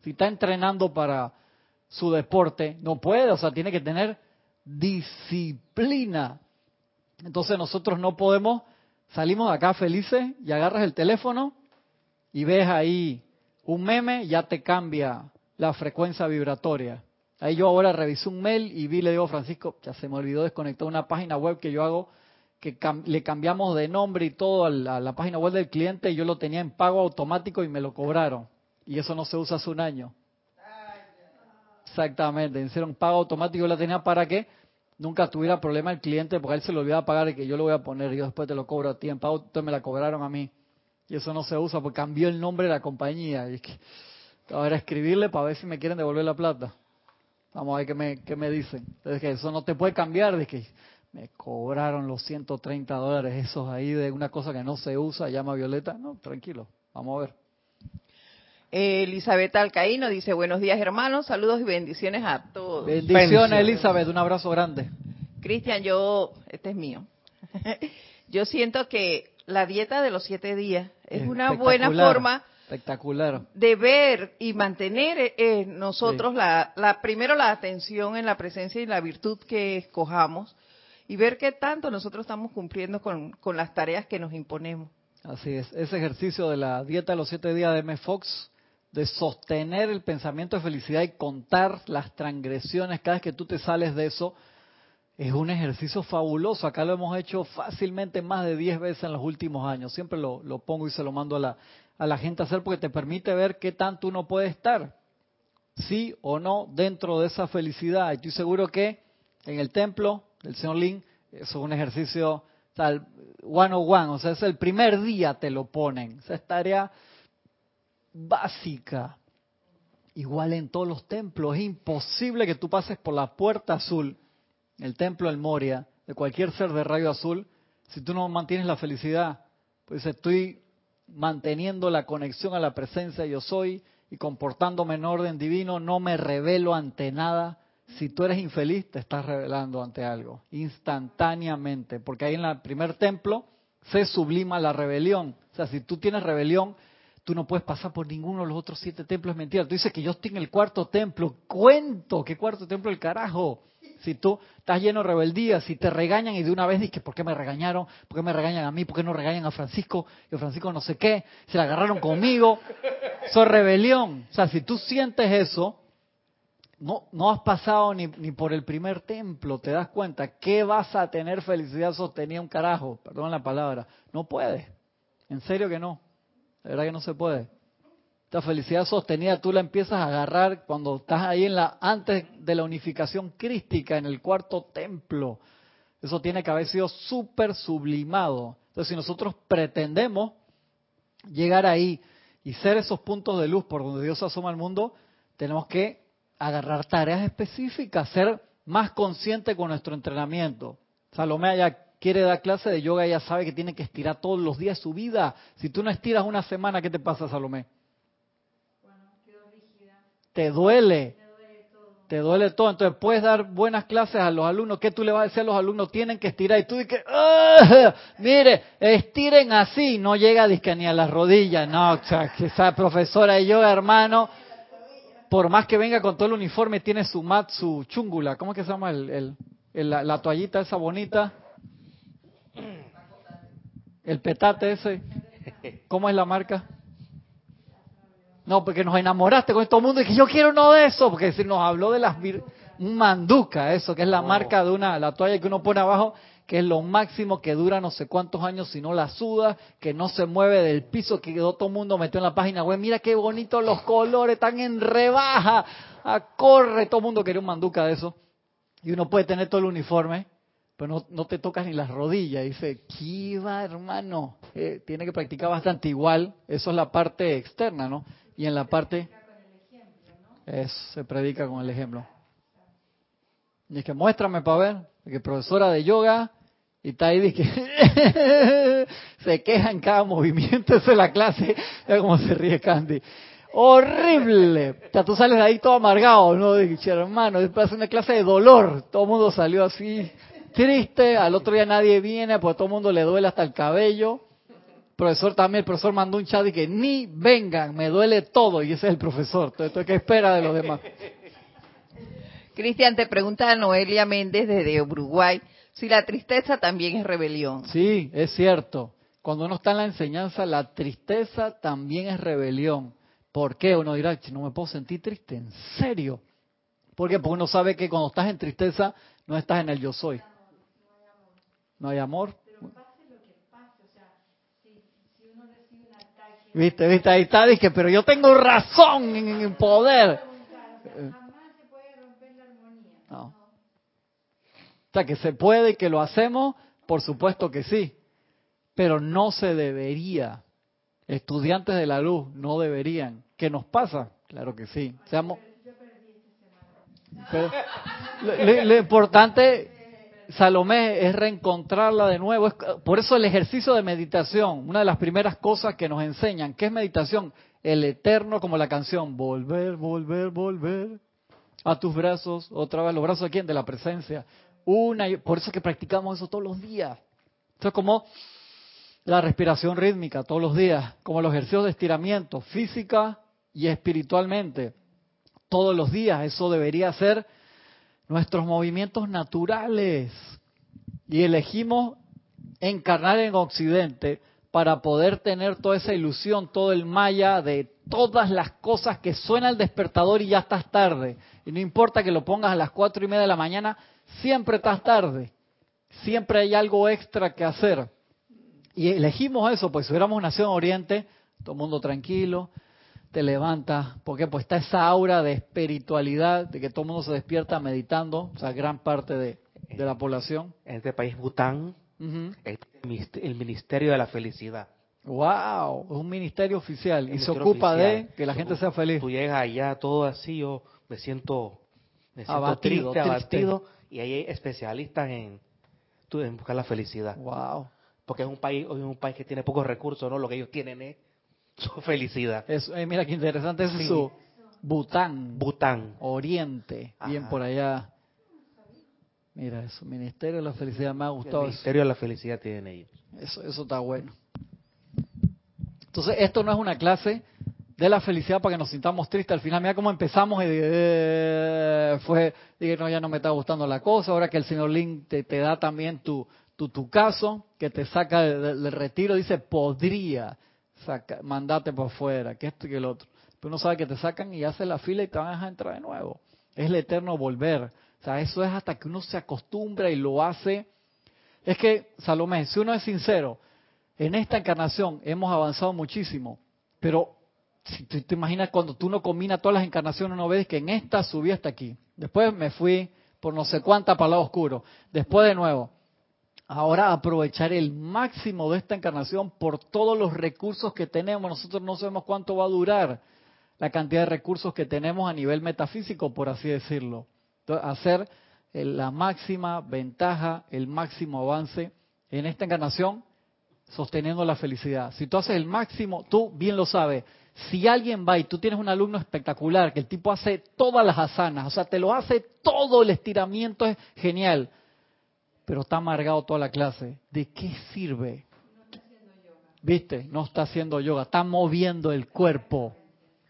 A: Si está entrenando para su deporte, no puede, o sea, tiene que tener disciplina. Entonces nosotros no podemos, salimos de acá felices y agarras el teléfono y ves ahí un meme, ya te cambia la frecuencia vibratoria. Ahí yo ahora revisé un mail y vi, le digo, Francisco, ya se me olvidó desconectar una página web que yo hago, que le cambiamos de nombre y todo a la, página web del cliente y yo lo tenía en pago automático y me lo cobraron. Y eso no se usa hace un año. Exactamente, hicieron pago automático, yo la tenía para que nunca tuviera problema el cliente porque él se lo olvidaba pagar y que yo lo voy a poner y yo después te lo cobro a ti en pago, entonces me la cobraron a mí. Y eso no se usa porque cambió el nombre de la compañía. Y es que ahora escribirle para ver si me quieren devolver la plata. Vamos a ver qué me, qué me dicen. Entonces, que eso no te puede cambiar. De que me cobraron los 130 dólares esos ahí de una cosa que no se usa, llama Violeta. No, tranquilo. Vamos a ver.
C: Elizabeth Alcaíno dice, buenos días hermanos, saludos y bendiciones a todos.
A: Bendiciones Elizabeth, un abrazo grande.
C: Cristian, yo, este es mío. [laughs] yo siento que la dieta de los siete días es una buena forma
A: Espectacular.
C: De ver y mantener eh, eh, nosotros la, la, primero la atención en la presencia y la virtud que escojamos y ver qué tanto nosotros estamos cumpliendo con, con las tareas que nos imponemos.
A: Así es. Ese ejercicio de la dieta de los siete días de M. Fox, de sostener el pensamiento de felicidad y contar las transgresiones cada vez que tú te sales de eso, es un ejercicio fabuloso. Acá lo hemos hecho fácilmente más de 10 veces en los últimos años. Siempre lo, pongo y se lo mando a la, a gente hacer porque te permite ver qué tanto uno puede estar, sí o no, dentro de esa felicidad. Y estoy seguro que en el templo del señor Lin, eso es un ejercicio tal, one on one, o sea, es el primer día te lo ponen. Esa es tarea básica. Igual en todos los templos, es imposible que tú pases por la puerta azul, el templo del Moria, de cualquier ser de rayo azul, si tú no mantienes la felicidad. Pues estoy manteniendo la conexión a la presencia yo soy y comportándome en orden divino, no me revelo ante nada. Si tú eres infeliz, te estás revelando ante algo, instantáneamente, porque ahí en el primer templo se sublima la rebelión. O sea, si tú tienes rebelión, tú no puedes pasar por ninguno de los otros siete templos, es mentira. Tú dices que yo estoy en el cuarto templo, cuento, ¿qué cuarto templo el carajo? Si tú estás lleno de rebeldía, si te regañan y de una vez dices, ¿por qué me regañaron? ¿Por qué me regañan a mí? ¿Por qué no regañan a Francisco? Que Francisco no sé qué, se la agarraron conmigo. Eso es rebelión. O sea, si tú sientes eso, no, no has pasado ni, ni por el primer templo, te das cuenta que vas a tener felicidad sostenida un carajo, perdón la palabra. No puedes. En serio que no. De verdad que no se puede. Esta felicidad sostenida tú la empiezas a agarrar cuando estás ahí en la antes de la unificación crística en el cuarto templo. Eso tiene que haber sido súper sublimado. Entonces, si nosotros pretendemos llegar ahí y ser esos puntos de luz por donde Dios asoma al mundo, tenemos que agarrar tareas específicas, ser más consciente con nuestro entrenamiento. Salomé ya quiere dar clase de yoga, ella sabe que tiene que estirar todos los días su vida. Si tú no estiras una semana, ¿qué te pasa, Salomé? te duele. Te duele todo. Entonces puedes dar buenas clases a los alumnos. ¿Qué tú le vas a decir a los alumnos? Tienen que estirar. Y tú dices, mire, estiren así. No llega a ni a las rodillas. No, o sea, que esa profesora de yoga, hermano, por más que venga con todo el uniforme, tiene su mat, su chungula. ¿Cómo es que se llama el, la, la toallita esa bonita? El petate ese. ¿Cómo es la marca? No, porque nos enamoraste con todo el mundo y que yo quiero uno de eso, porque si nos habló de las un manduca, eso que es la oh. marca de una la toalla que uno pone abajo, que es lo máximo que dura no sé cuántos años si no la suda, que no se mueve del piso, que quedó todo el mundo metió en la página web, mira qué bonitos los colores, están en rebaja, a corre, todo el mundo quiere un manduca de eso. Y uno puede tener todo el uniforme, pero no, no te tocas ni las rodillas. Dice, ¿qué va, hermano? Eh, tiene que practicar bastante igual, eso es la parte externa, ¿no? Y en la parte... Es, se predica con el ejemplo. Y es que muéstrame para ver, que profesora de yoga y está ahí que [laughs] se queja en cada movimiento, [laughs] esa es la clase, mira cómo se ríe Candy. Horrible. O sea, tú sales ahí todo amargado, ¿no? Dije, hermano, es una clase de dolor. Todo el mundo salió así, triste. Al otro día nadie viene, porque todo el mundo le duele hasta el cabello profesor también, el profesor mandó un chat y que ni vengan, me duele todo, y ese es el profesor. Entonces, ¿qué espera de los demás?
C: Cristian, te pregunta a Noelia Méndez desde Uruguay si la tristeza también es rebelión.
A: Sí, es cierto. Cuando uno está en la enseñanza, la tristeza también es rebelión. ¿Por qué? Uno dirá, no me puedo sentir triste, ¿en serio? ¿Por qué? Porque uno sabe que cuando estás en tristeza no estás en el yo soy. No hay amor. Viste, viste, ahí está, dije, pero yo tengo razón en, el poder. No. O sea, que se puede y que lo hacemos, por supuesto que sí, pero no se debería. Estudiantes de la luz no deberían. ¿Qué nos pasa? Claro que sí. Seamos... lo, importante, Salomé, es reencontrarla de nuevo. por eso el ejercicio de meditación, una de las primeras cosas que nos enseñan, ¿qué es meditación? El eterno, como la canción, volver, volver, volver a tus brazos, otra vez los brazos de quién? De la presencia. Una por eso es que practicamos eso todos los días. Esto es como la respiración rítmica todos los días, como los ejercicios de estiramiento física y espiritualmente. Todos los días, eso debería ser nuestros movimientos naturales. Y elegimos encarnar en Occidente para poder tener toda esa ilusión, todo el maya de todas las cosas que suena el despertador y ya estás tarde. Y no importa que lo pongas a las cuatro y media de la mañana, siempre estás tarde. Siempre hay algo extra que hacer. Y elegimos eso, pues si hubiéramos nacido en Oriente, todo el mundo tranquilo, te levanta, porque pues está esa aura de espiritualidad, de que todo el mundo se despierta meditando, o sea, gran parte de, la población.
B: En este país, Bután, el ministerio de la felicidad.
A: ¡Wow! Es un ministerio oficial y se ocupa de que la gente sea feliz.
B: Tú llegas allá todo así, yo me siento, me siento triste, abatido, y hay especialistas en, en buscar la felicidad.
A: ¡Wow!
B: Porque es un país, es un país que tiene pocos recursos, ¿no? Lo que ellos tienen es su felicidad.
A: Eh, mira qué interesante, es su Bután.
B: Bután.
A: Oriente, bien por allá. Mira, eso, Ministerio de la Felicidad, me ha gustado.
B: El Ministerio de la Felicidad tienen ellos.
A: Eso, eso está bueno. Entonces, esto no es una clase de la felicidad para que nos sintamos tristes. Al final, mira cómo empezamos y eh, fue, dije, no, ya no me está gustando la cosa. Ahora que el señor Link te, te da también tu, tu, tu, caso, que te saca del, retiro, dice, podría saca, mandarte por fuera, que esto y que el otro. Pero uno sabe que te sacan y hace la fila y te van a entrar de nuevo. Es el eterno volver. O sea, eso es hasta que uno se acostumbra y lo hace. Es que, Salomé, si uno es sincero, en esta encarnación hemos avanzado muchísimo, pero si tú te imaginas cuando tú no combinas todas las encarnaciones, uno ves que en esta subí hasta aquí. Después me fui por no sé cuánta para el oscuro. Después de nuevo. Ahora aprovechar el máximo de esta encarnación por todos los recursos que tenemos. Nosotros no sabemos cuánto va a durar la cantidad de recursos que tenemos a nivel metafísico, por así decirlo. Entonces, hacer la máxima ventaja, el máximo avance en esta encarnación, sosteniendo la felicidad. Si tú haces el máximo, tú bien lo sabes, si alguien va y tú tienes un alumno espectacular, que el tipo hace todas las asanas, o sea, te lo hace todo el estiramiento, es genial, pero está amargado toda la clase, ¿de qué sirve? ¿Viste? No está haciendo yoga, está moviendo el cuerpo,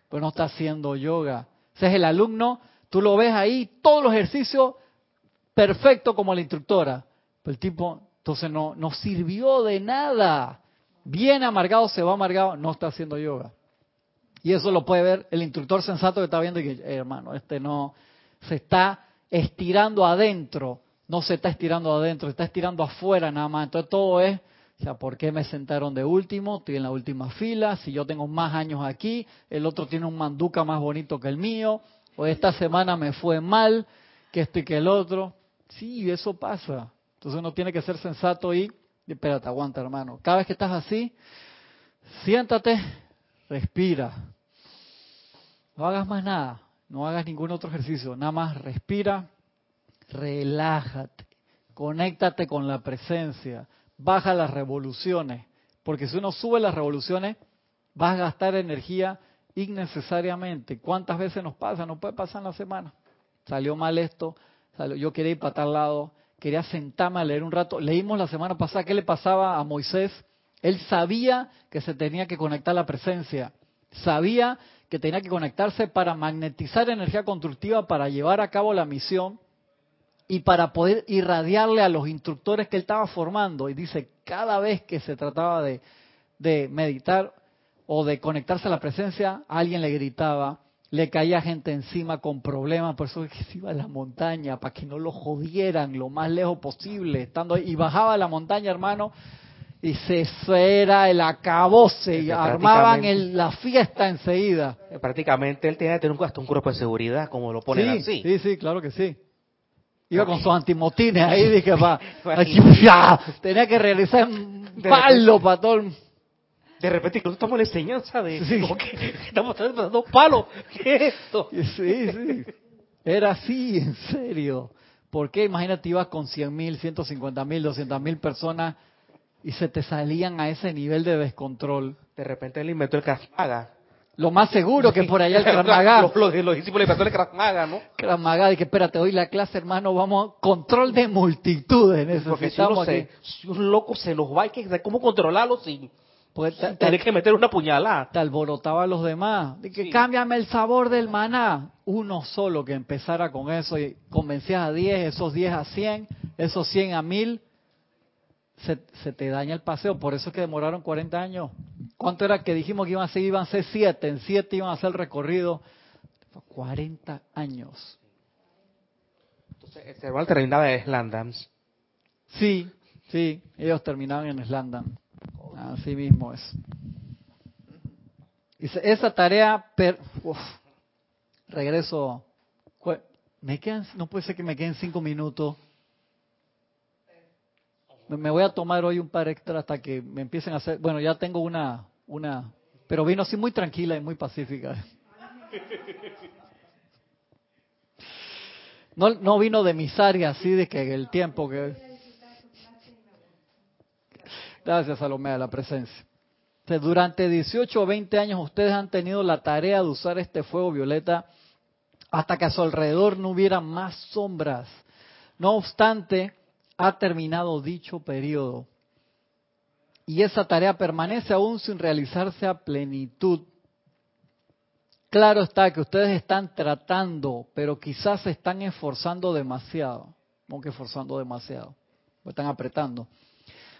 A: pero no está haciendo yoga. Ese es el alumno, tú lo ves ahí, todos los ejercicios perfecto como la instructora, pero el tipo entonces no, no sirvió de nada. Bien amargado se va amargado, no está haciendo yoga. Y eso lo puede ver el instructor sensato que está viendo y que, eh, hermano, este no se está estirando adentro, no se está estirando adentro, se está estirando afuera nada más. Entonces todo es, o sea, ¿por qué me sentaron de último? Estoy en la última fila, si yo tengo más años aquí, el otro tiene un manduca más bonito que el mío, o esta semana me fue mal, que este y que el otro. Sí, eso pasa. Entonces uno tiene que ser sensato y, espérate, aguanta hermano. Cada vez que estás así, siéntate, respira, no hagas más nada, no hagas ningún otro ejercicio, nada más respira, relájate, conéctate con la presencia, baja las revoluciones, porque si uno sube las revoluciones, vas a gastar energía innecesariamente. ¿Cuántas veces nos pasa? No puede pasar en la semana. Salió mal esto, yo quería ir para tal lado, quería sentarme a leer un rato. Leímos la semana pasada qué le pasaba a Moisés. Él sabía que se tenía que conectar a la presencia, sabía que tenía que conectarse para magnetizar energía constructiva para llevar a cabo la misión y para poder irradiarle a los instructores que él estaba formando. Y dice, cada vez que se trataba de, meditar o de conectarse a la presencia, alguien le gritaba, le caía gente encima con problemas, por eso es que se iba a la montaña, para que no lo jodieran lo más lejos posible, estando ahí, y bajaba a la montaña, hermano, y se era el acabose, y armaban el, la fiesta enseguida.
B: Prácticamente él tenía que tener hasta un cuerpo de seguridad, como lo ponen así.
A: Sí, sí, claro que sí. Iba con sus antimotines ahí, [laughs] dije, pa, tenía que realizar un palo para todo el...
B: De repente, nosotros estamos en la enseñanza de que [laughs] estamos dando palos. [laughs] ¿Qué es esto?
A: Sí, sí. Era así, en serio. Porque imagínate, ibas con 100 mil, 150 mil, 200 mil personas y se te salían a ese nivel de descontrol.
B: De repente él inventó el Krav
A: Lo más seguro que por allá el [laughs] Krav
B: los, los, discípulos inventó el Krav ¿no?
A: Krav Maga, y que espérate, hoy la clase, hermano, vamos, control de multitudes necesitamos
B: Porque si, uno se, si un loco se los va, hay que cómo controlarlo sin... Pues, tener que meter una puñalada.
A: Te alborotaba a los demás. De que cámbiame el sabor del maná. Uno solo que empezara con eso y convencías a 10, esos 10 a 100, esos 100 a 1000 se, te daña el paseo. Por eso es que demoraron 40 años. ¿Cuánto era que dijimos que iban a ser? Iban a ser 7. En 7 iban a hacer el recorrido. 40 años.
B: Entonces, este igual terminaba en Slandams.
A: Sí, sí. Ellos terminaban en Slandam. Así mismo es. Esa tarea, regreso. Me quedan, no puede ser que me queden cinco minutos. Me voy a tomar hoy un par extra hasta que me empiecen a hacer. Bueno, ya tengo una, una, pero vino así muy tranquila y muy pacífica. No, no vino de mis áreas así de que el tiempo que. Gracias, Salomé, a la presencia. Durante 18 o 20 años ustedes han tenido la tarea de usar este fuego violeta hasta que a su alrededor no hubiera más sombras. No obstante, ha terminado dicho periodo. Y esa tarea permanece aún sin realizarse a plenitud. Claro está que ustedes están tratando, pero quizás se están esforzando demasiado. No que esforzando demasiado, están apretando.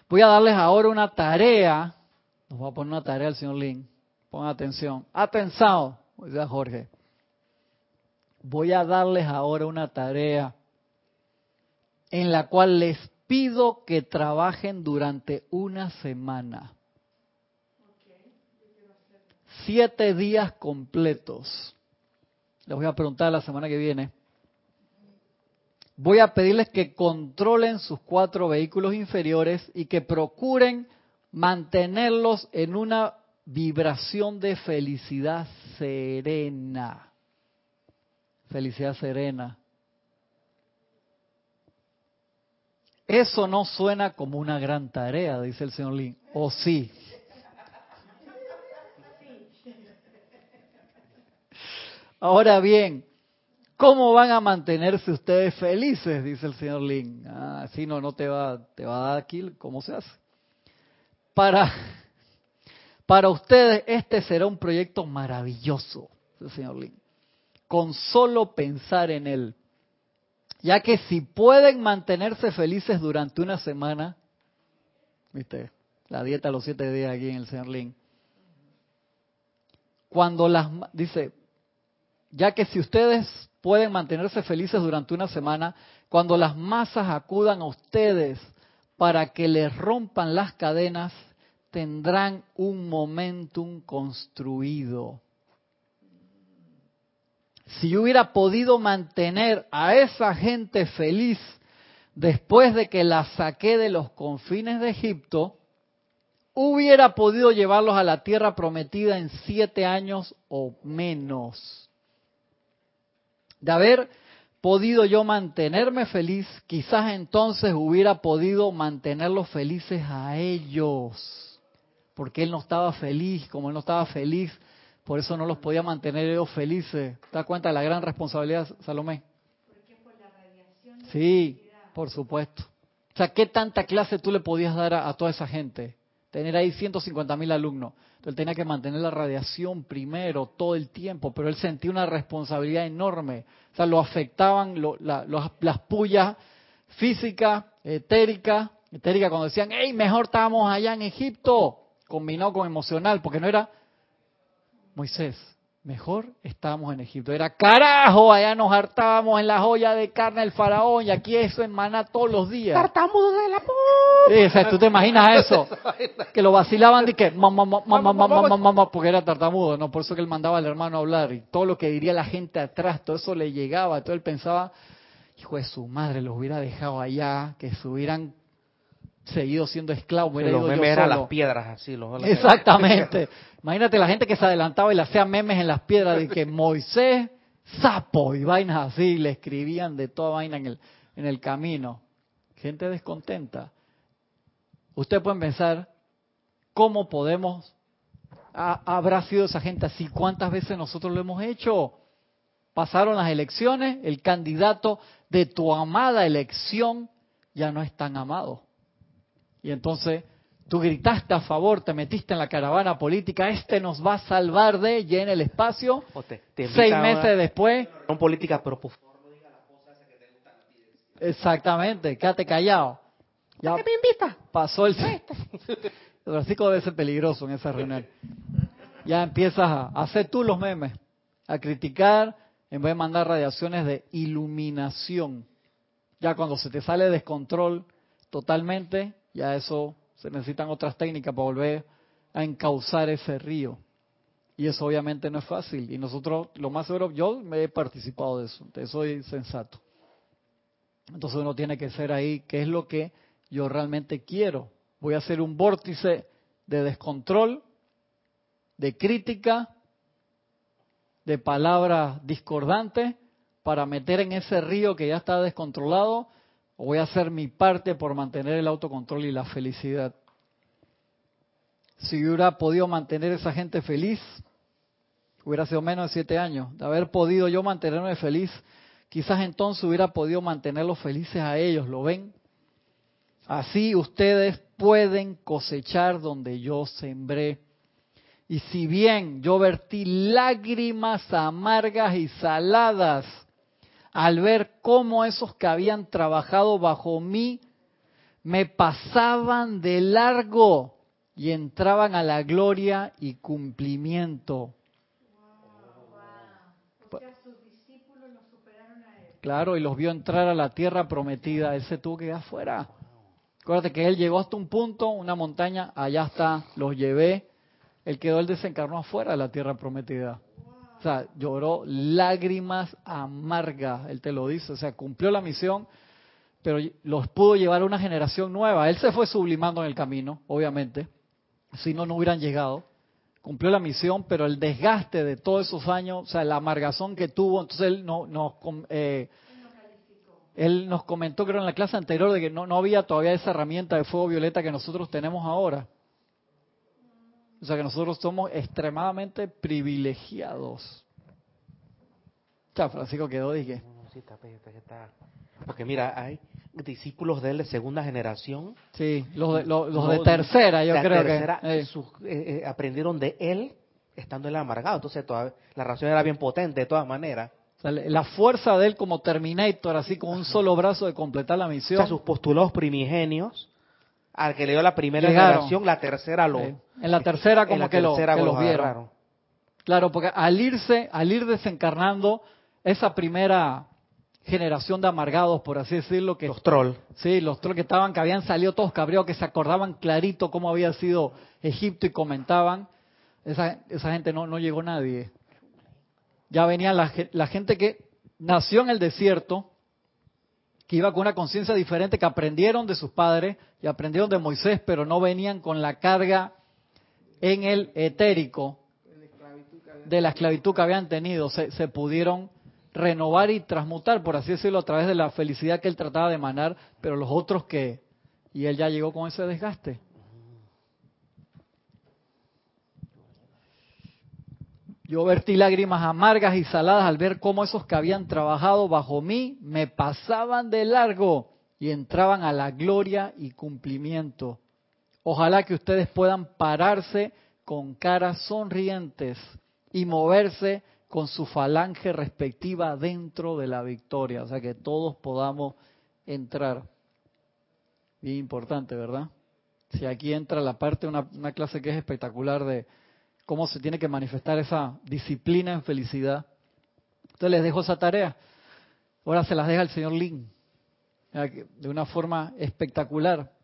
A: Voy a darles ahora una tarea. Nos voy a poner una tarea al señor Lin. Pongan atención. Atención, dice Jorge. Voy a darles ahora una tarea en la cual les pido que trabajen durante una semana. Siete días completos. Les voy a preguntar la semana que viene. Voy a pedirles que controlen sus cuatro vehículos inferiores y que procuren mantenerlos en una vibración de felicidad serena. Felicidad serena. Eso no suena como una gran tarea, dice el señor Lin. ¿O sí? Ahora bien, ¿cómo van a mantenerse ustedes felices? Dice el señor Lin. Ah, si no, no te va, te va a dar aquí cómo se hace. Para, para ustedes este será un proyecto maravilloso, dice el señor Lin. Con solo pensar en él ya que si pueden mantenerse felices durante una semana, viste, la dieta los siete días aquí en el Señor Lin, cuando las, dice, ya que si ustedes pueden mantenerse felices durante una semana, cuando las masas acudan a ustedes para que les rompan las cadenas, tendrán un momentum construido si yo hubiera podido mantener a esa gente feliz después de que la saqué de los confines de Egipto, hubiera podido llevarlos a la tierra prometida en siete años o menos. De haber podido yo mantenerme feliz, quizás entonces hubiera podido mantenerlos felices a ellos, porque él no estaba feliz, como él no estaba feliz por eso no los podía mantener ellos felices. ¿Te das cuenta de la gran responsabilidad, Salomé? Porque por la radiación. Sí, por supuesto. O sea, ¿qué tanta clase tú le podías dar a, toda esa gente? Tener ahí 150 mil alumnos. Entonces él tenía que mantener la radiación primero, todo el tiempo, pero él sentía una responsabilidad enorme. O sea, lo afectaban las pullas físicas, etéricas, etérica cuando decían, hey, mejor estábamos allá en Egipto, combinado con emocional, porque no era Moisés, mejor estábamos en Egipto. Era carajo, allá nos hartábamos en la joya de carne del faraón y aquí eso en maná todos los días.
B: Tartamudo de la
A: sí, o ¿tú te imaginas eso? [laughs] que lo vacilaban de que mamá, mamá, mamá, mamá, porque era tartamudo, no, por eso que él mandaba al hermano a hablar y todo lo que diría la gente atrás, todo eso le llegaba, todo él pensaba, hijo de su madre, los hubiera dejado allá, que se hubieran seguido siendo esclavos.
B: Los memes eran las piedras, así. Los,
A: Exactamente. Imagínate la gente que se adelantaba y le hacía memes en las piedras de que [laughs] Moisés, sapo y vainas así, le escribían de toda vaina en el, en el camino. Gente descontenta. Ustedes pueden pensar cómo podemos, habrá sido esa gente así, cuántas veces nosotros lo hemos hecho. Pasaron las elecciones, el candidato de tu amada elección ya no es tan amado. Y entonces tú gritaste a favor, te metiste en la caravana política, este nos va a salvar de, en el espacio, seis meses después...
B: Son políticas, pero
A: Exactamente, quédate callado.
B: Ya ¿Qué me invita?
A: Pasó el... Francisco [laughs] debe ser peligroso en esa reunión. Ya empiezas a hacer tú los memes, a criticar, en vez de mandar radiaciones de iluminación. Ya cuando se te sale descontrol totalmente, ya eso se necesitan otras técnicas para volver a encauzar ese río. Y eso obviamente no es fácil. Y nosotros, lo más seguro, yo me he participado de eso, soy sensato. Entonces uno tiene que ser ahí, ¿qué es lo que yo realmente quiero? Voy a hacer un vórtice de descontrol, de crítica, de palabras discordantes, para meter en ese río que ya está descontrolado voy a hacer mi parte por mantener el autocontrol y la felicidad. Si hubiera podido mantener esa gente feliz, hubiera sido menos de siete años. De haber podido yo mantenerme feliz, quizás entonces hubiera podido mantenerlos felices a ellos, ¿lo ven? Así ustedes pueden cosechar donde yo sembré. Y si bien yo vertí lágrimas amargas y saladas al ver cómo esos que habían trabajado bajo mí me pasaban de largo y entraban a la gloria y cumplimiento. Claro, y los vio entrar a la tierra prometida. Él se tuvo que ir afuera. Acuérdate que él llegó hasta un punto, una montaña, allá está, los llevé. Él quedó, él desencarnó afuera de la tierra prometida. O sea, lloró lágrimas amargas, él te lo dice. O sea, cumplió la misión, pero los pudo llevar a una generación nueva. Él se fue sublimando en el camino, obviamente. Si no, no hubieran llegado. Cumplió la misión, pero el desgaste de todos esos años, o sea, la amargazón que tuvo, entonces él no, no eh, él nos comentó, creo, en la clase anterior, de que no, no había todavía esa herramienta de fuego violeta que nosotros tenemos ahora. O sea que nosotros somos extremadamente privilegiados. Ya, Francisco quedó, dije.
B: Porque mira, hay discípulos de él de segunda generación.
A: Sí, los de, los, de tercera, yo creo que.
B: Eh, eh, aprendieron de él estando él amargado. Entonces, toda, la razón era bien potente de todas maneras.
A: la fuerza de él como Terminator, así con un solo brazo de completar la misión. O
B: sea, sus postulados primigenios al que le dio la primera generación, la tercera lo... En
A: la tercera como que, lo, los vieron. Claro, porque al irse, al ir desencarnando esa primera generación de amargados, por así decirlo, que
B: los trolls,
A: sí, los trolls que estaban, que habían salido todos cabreados, que se acordaban clarito cómo había sido Egipto y comentaban, esa, esa gente no, no llegó nadie. Ya venía la, la gente que nació en el desierto, que iba con una conciencia diferente, que aprendieron de sus padres y aprendieron de Moisés, pero no venían con la carga en el etérico de la esclavitud que habían tenido. Se, pudieron renovar y transmutar, por así decirlo, a través de la felicidad que él trataba de emanar, pero los otros que... Y él ya llegó con ese desgaste. Yo vertí lágrimas amargas y saladas al ver cómo esos que habían trabajado bajo mí me pasaban de largo y entraban a la gloria y cumplimiento. Ojalá que ustedes puedan pararse con caras sonrientes y moverse con su falange respectiva dentro de la victoria, o sea que todos podamos entrar. Bien importante, ¿verdad? Si aquí entra la parte, una, una clase que es espectacular de cómo se tiene que manifestar esa disciplina en felicidad. Entonces les dejo esa tarea. Ahora se las deja el señor Lin de una forma espectacular.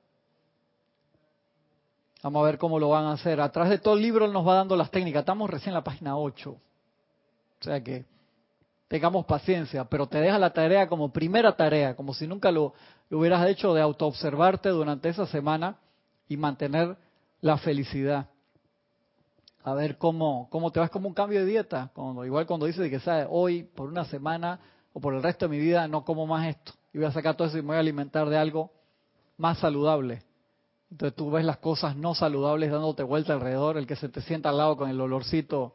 A: Vamos a ver cómo lo van a hacer. Atrás de todo el libro nos va dando las técnicas. Estamos recién en la página 8. O sea que tengamos paciencia, pero te deja la tarea como primera tarea, como si nunca lo, hubieras hecho de autoobservarte durante esa semana y mantener la felicidad. A ver cómo, cómo te vas como un cambio de dieta. Cuando, igual cuando dices que sabes, hoy por una semana o por el resto de mi vida no como más esto. Y voy a sacar todo eso y me voy a alimentar de algo más saludable. Entonces tú ves las cosas no saludables dándote vuelta alrededor, el que se te sienta al lado con el olorcito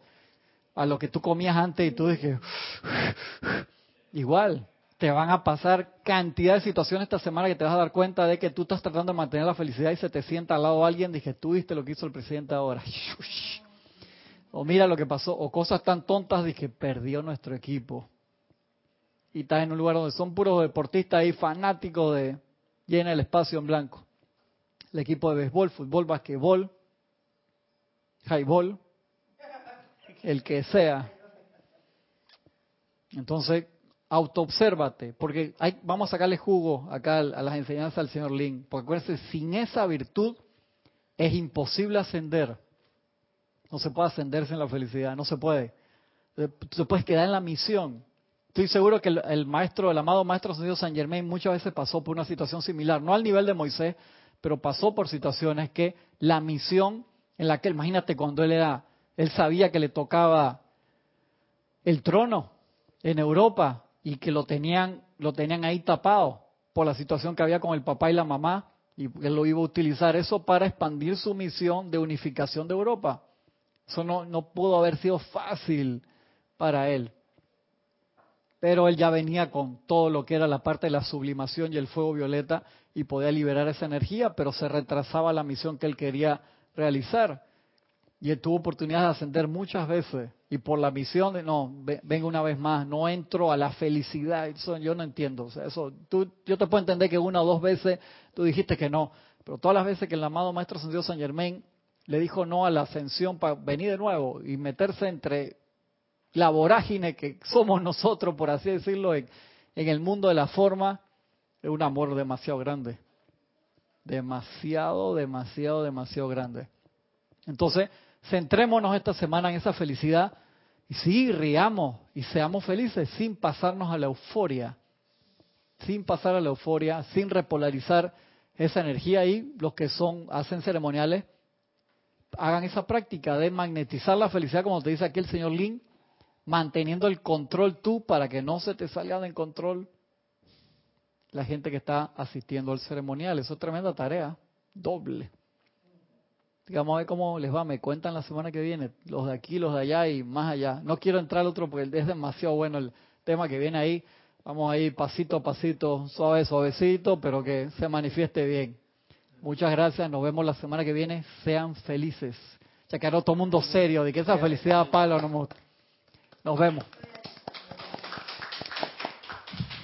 A: a lo que tú comías antes y tú dices, [sighs] igual, te van a pasar cantidad de situaciones esta semana que te vas a dar cuenta de que tú estás tratando de mantener la felicidad y se te sienta al lado alguien, dije, tú viste lo que hizo el presidente ahora. [laughs] O mira lo que pasó, o cosas tan tontas, dije, perdió nuestro equipo. Y estás en un lugar donde son puros deportistas ahí fanáticos de llena el espacio en blanco el equipo de béisbol, fútbol, basquetbol, highball, el que sea. Entonces, autoobsérvate, porque hay, vamos a sacarle jugo acá a las enseñanzas del señor Lin, porque acuérdense, sin esa virtud es imposible ascender. No se puede ascenderse en la felicidad, no se puede. Se puede quedar en la misión. Estoy seguro que el, maestro, el amado maestro San Germain muchas veces pasó por una situación similar, no al nivel de Moisés, pero pasó por situaciones que la misión en la que, imagínate cuando él era, él sabía que le tocaba el trono en Europa y que lo tenían, lo tenían ahí tapado por la situación que había con el papá y la mamá, y él lo iba a utilizar eso para expandir su misión de unificación de Europa. Eso no, no pudo haber sido fácil para él. Pero él ya venía con todo lo que era la parte de la sublimación y el fuego violeta y podía liberar esa energía, pero se retrasaba la misión que él quería realizar. Y él tuvo oportunidad de ascender muchas veces. Y por la misión de, no, venga una vez más, no entro a la felicidad. Eso yo no entiendo. O sea, eso, tú, yo te puedo entender que una o dos veces tú dijiste que no. Pero todas las veces que el amado Maestro Ascendido San Germain le dijo no a la ascensión para venir de nuevo y meterse entre la vorágine que somos nosotros, por así decirlo, en el mundo de la forma, es un amor demasiado grande. Demasiado, demasiado, demasiado grande. Entonces, centrémonos esta semana en esa felicidad y sí, riamos y seamos felices sin pasarnos a la euforia. Sin pasar a la euforia, sin repolarizar esa energía y los que son, hacen ceremoniales, hagan esa práctica de magnetizar la felicidad, como te dice aquí el señor Lin, manteniendo el control tú para que no se te salga de control la gente que está asistiendo al ceremonial. Eso es tremenda tarea, doble. Digamos, a ver cómo les va. Me cuentan la semana que viene, los de aquí, los de allá y más allá. No quiero entrar al otro porque es demasiado bueno el tema que viene ahí. Vamos a ir pasito a pasito, suave, suavecito, pero que se manifieste bien. Muchas gracias, nos vemos la semana que viene. Sean felices. Ya que todo mundo serio de que esa felicidad palo no nos vemos.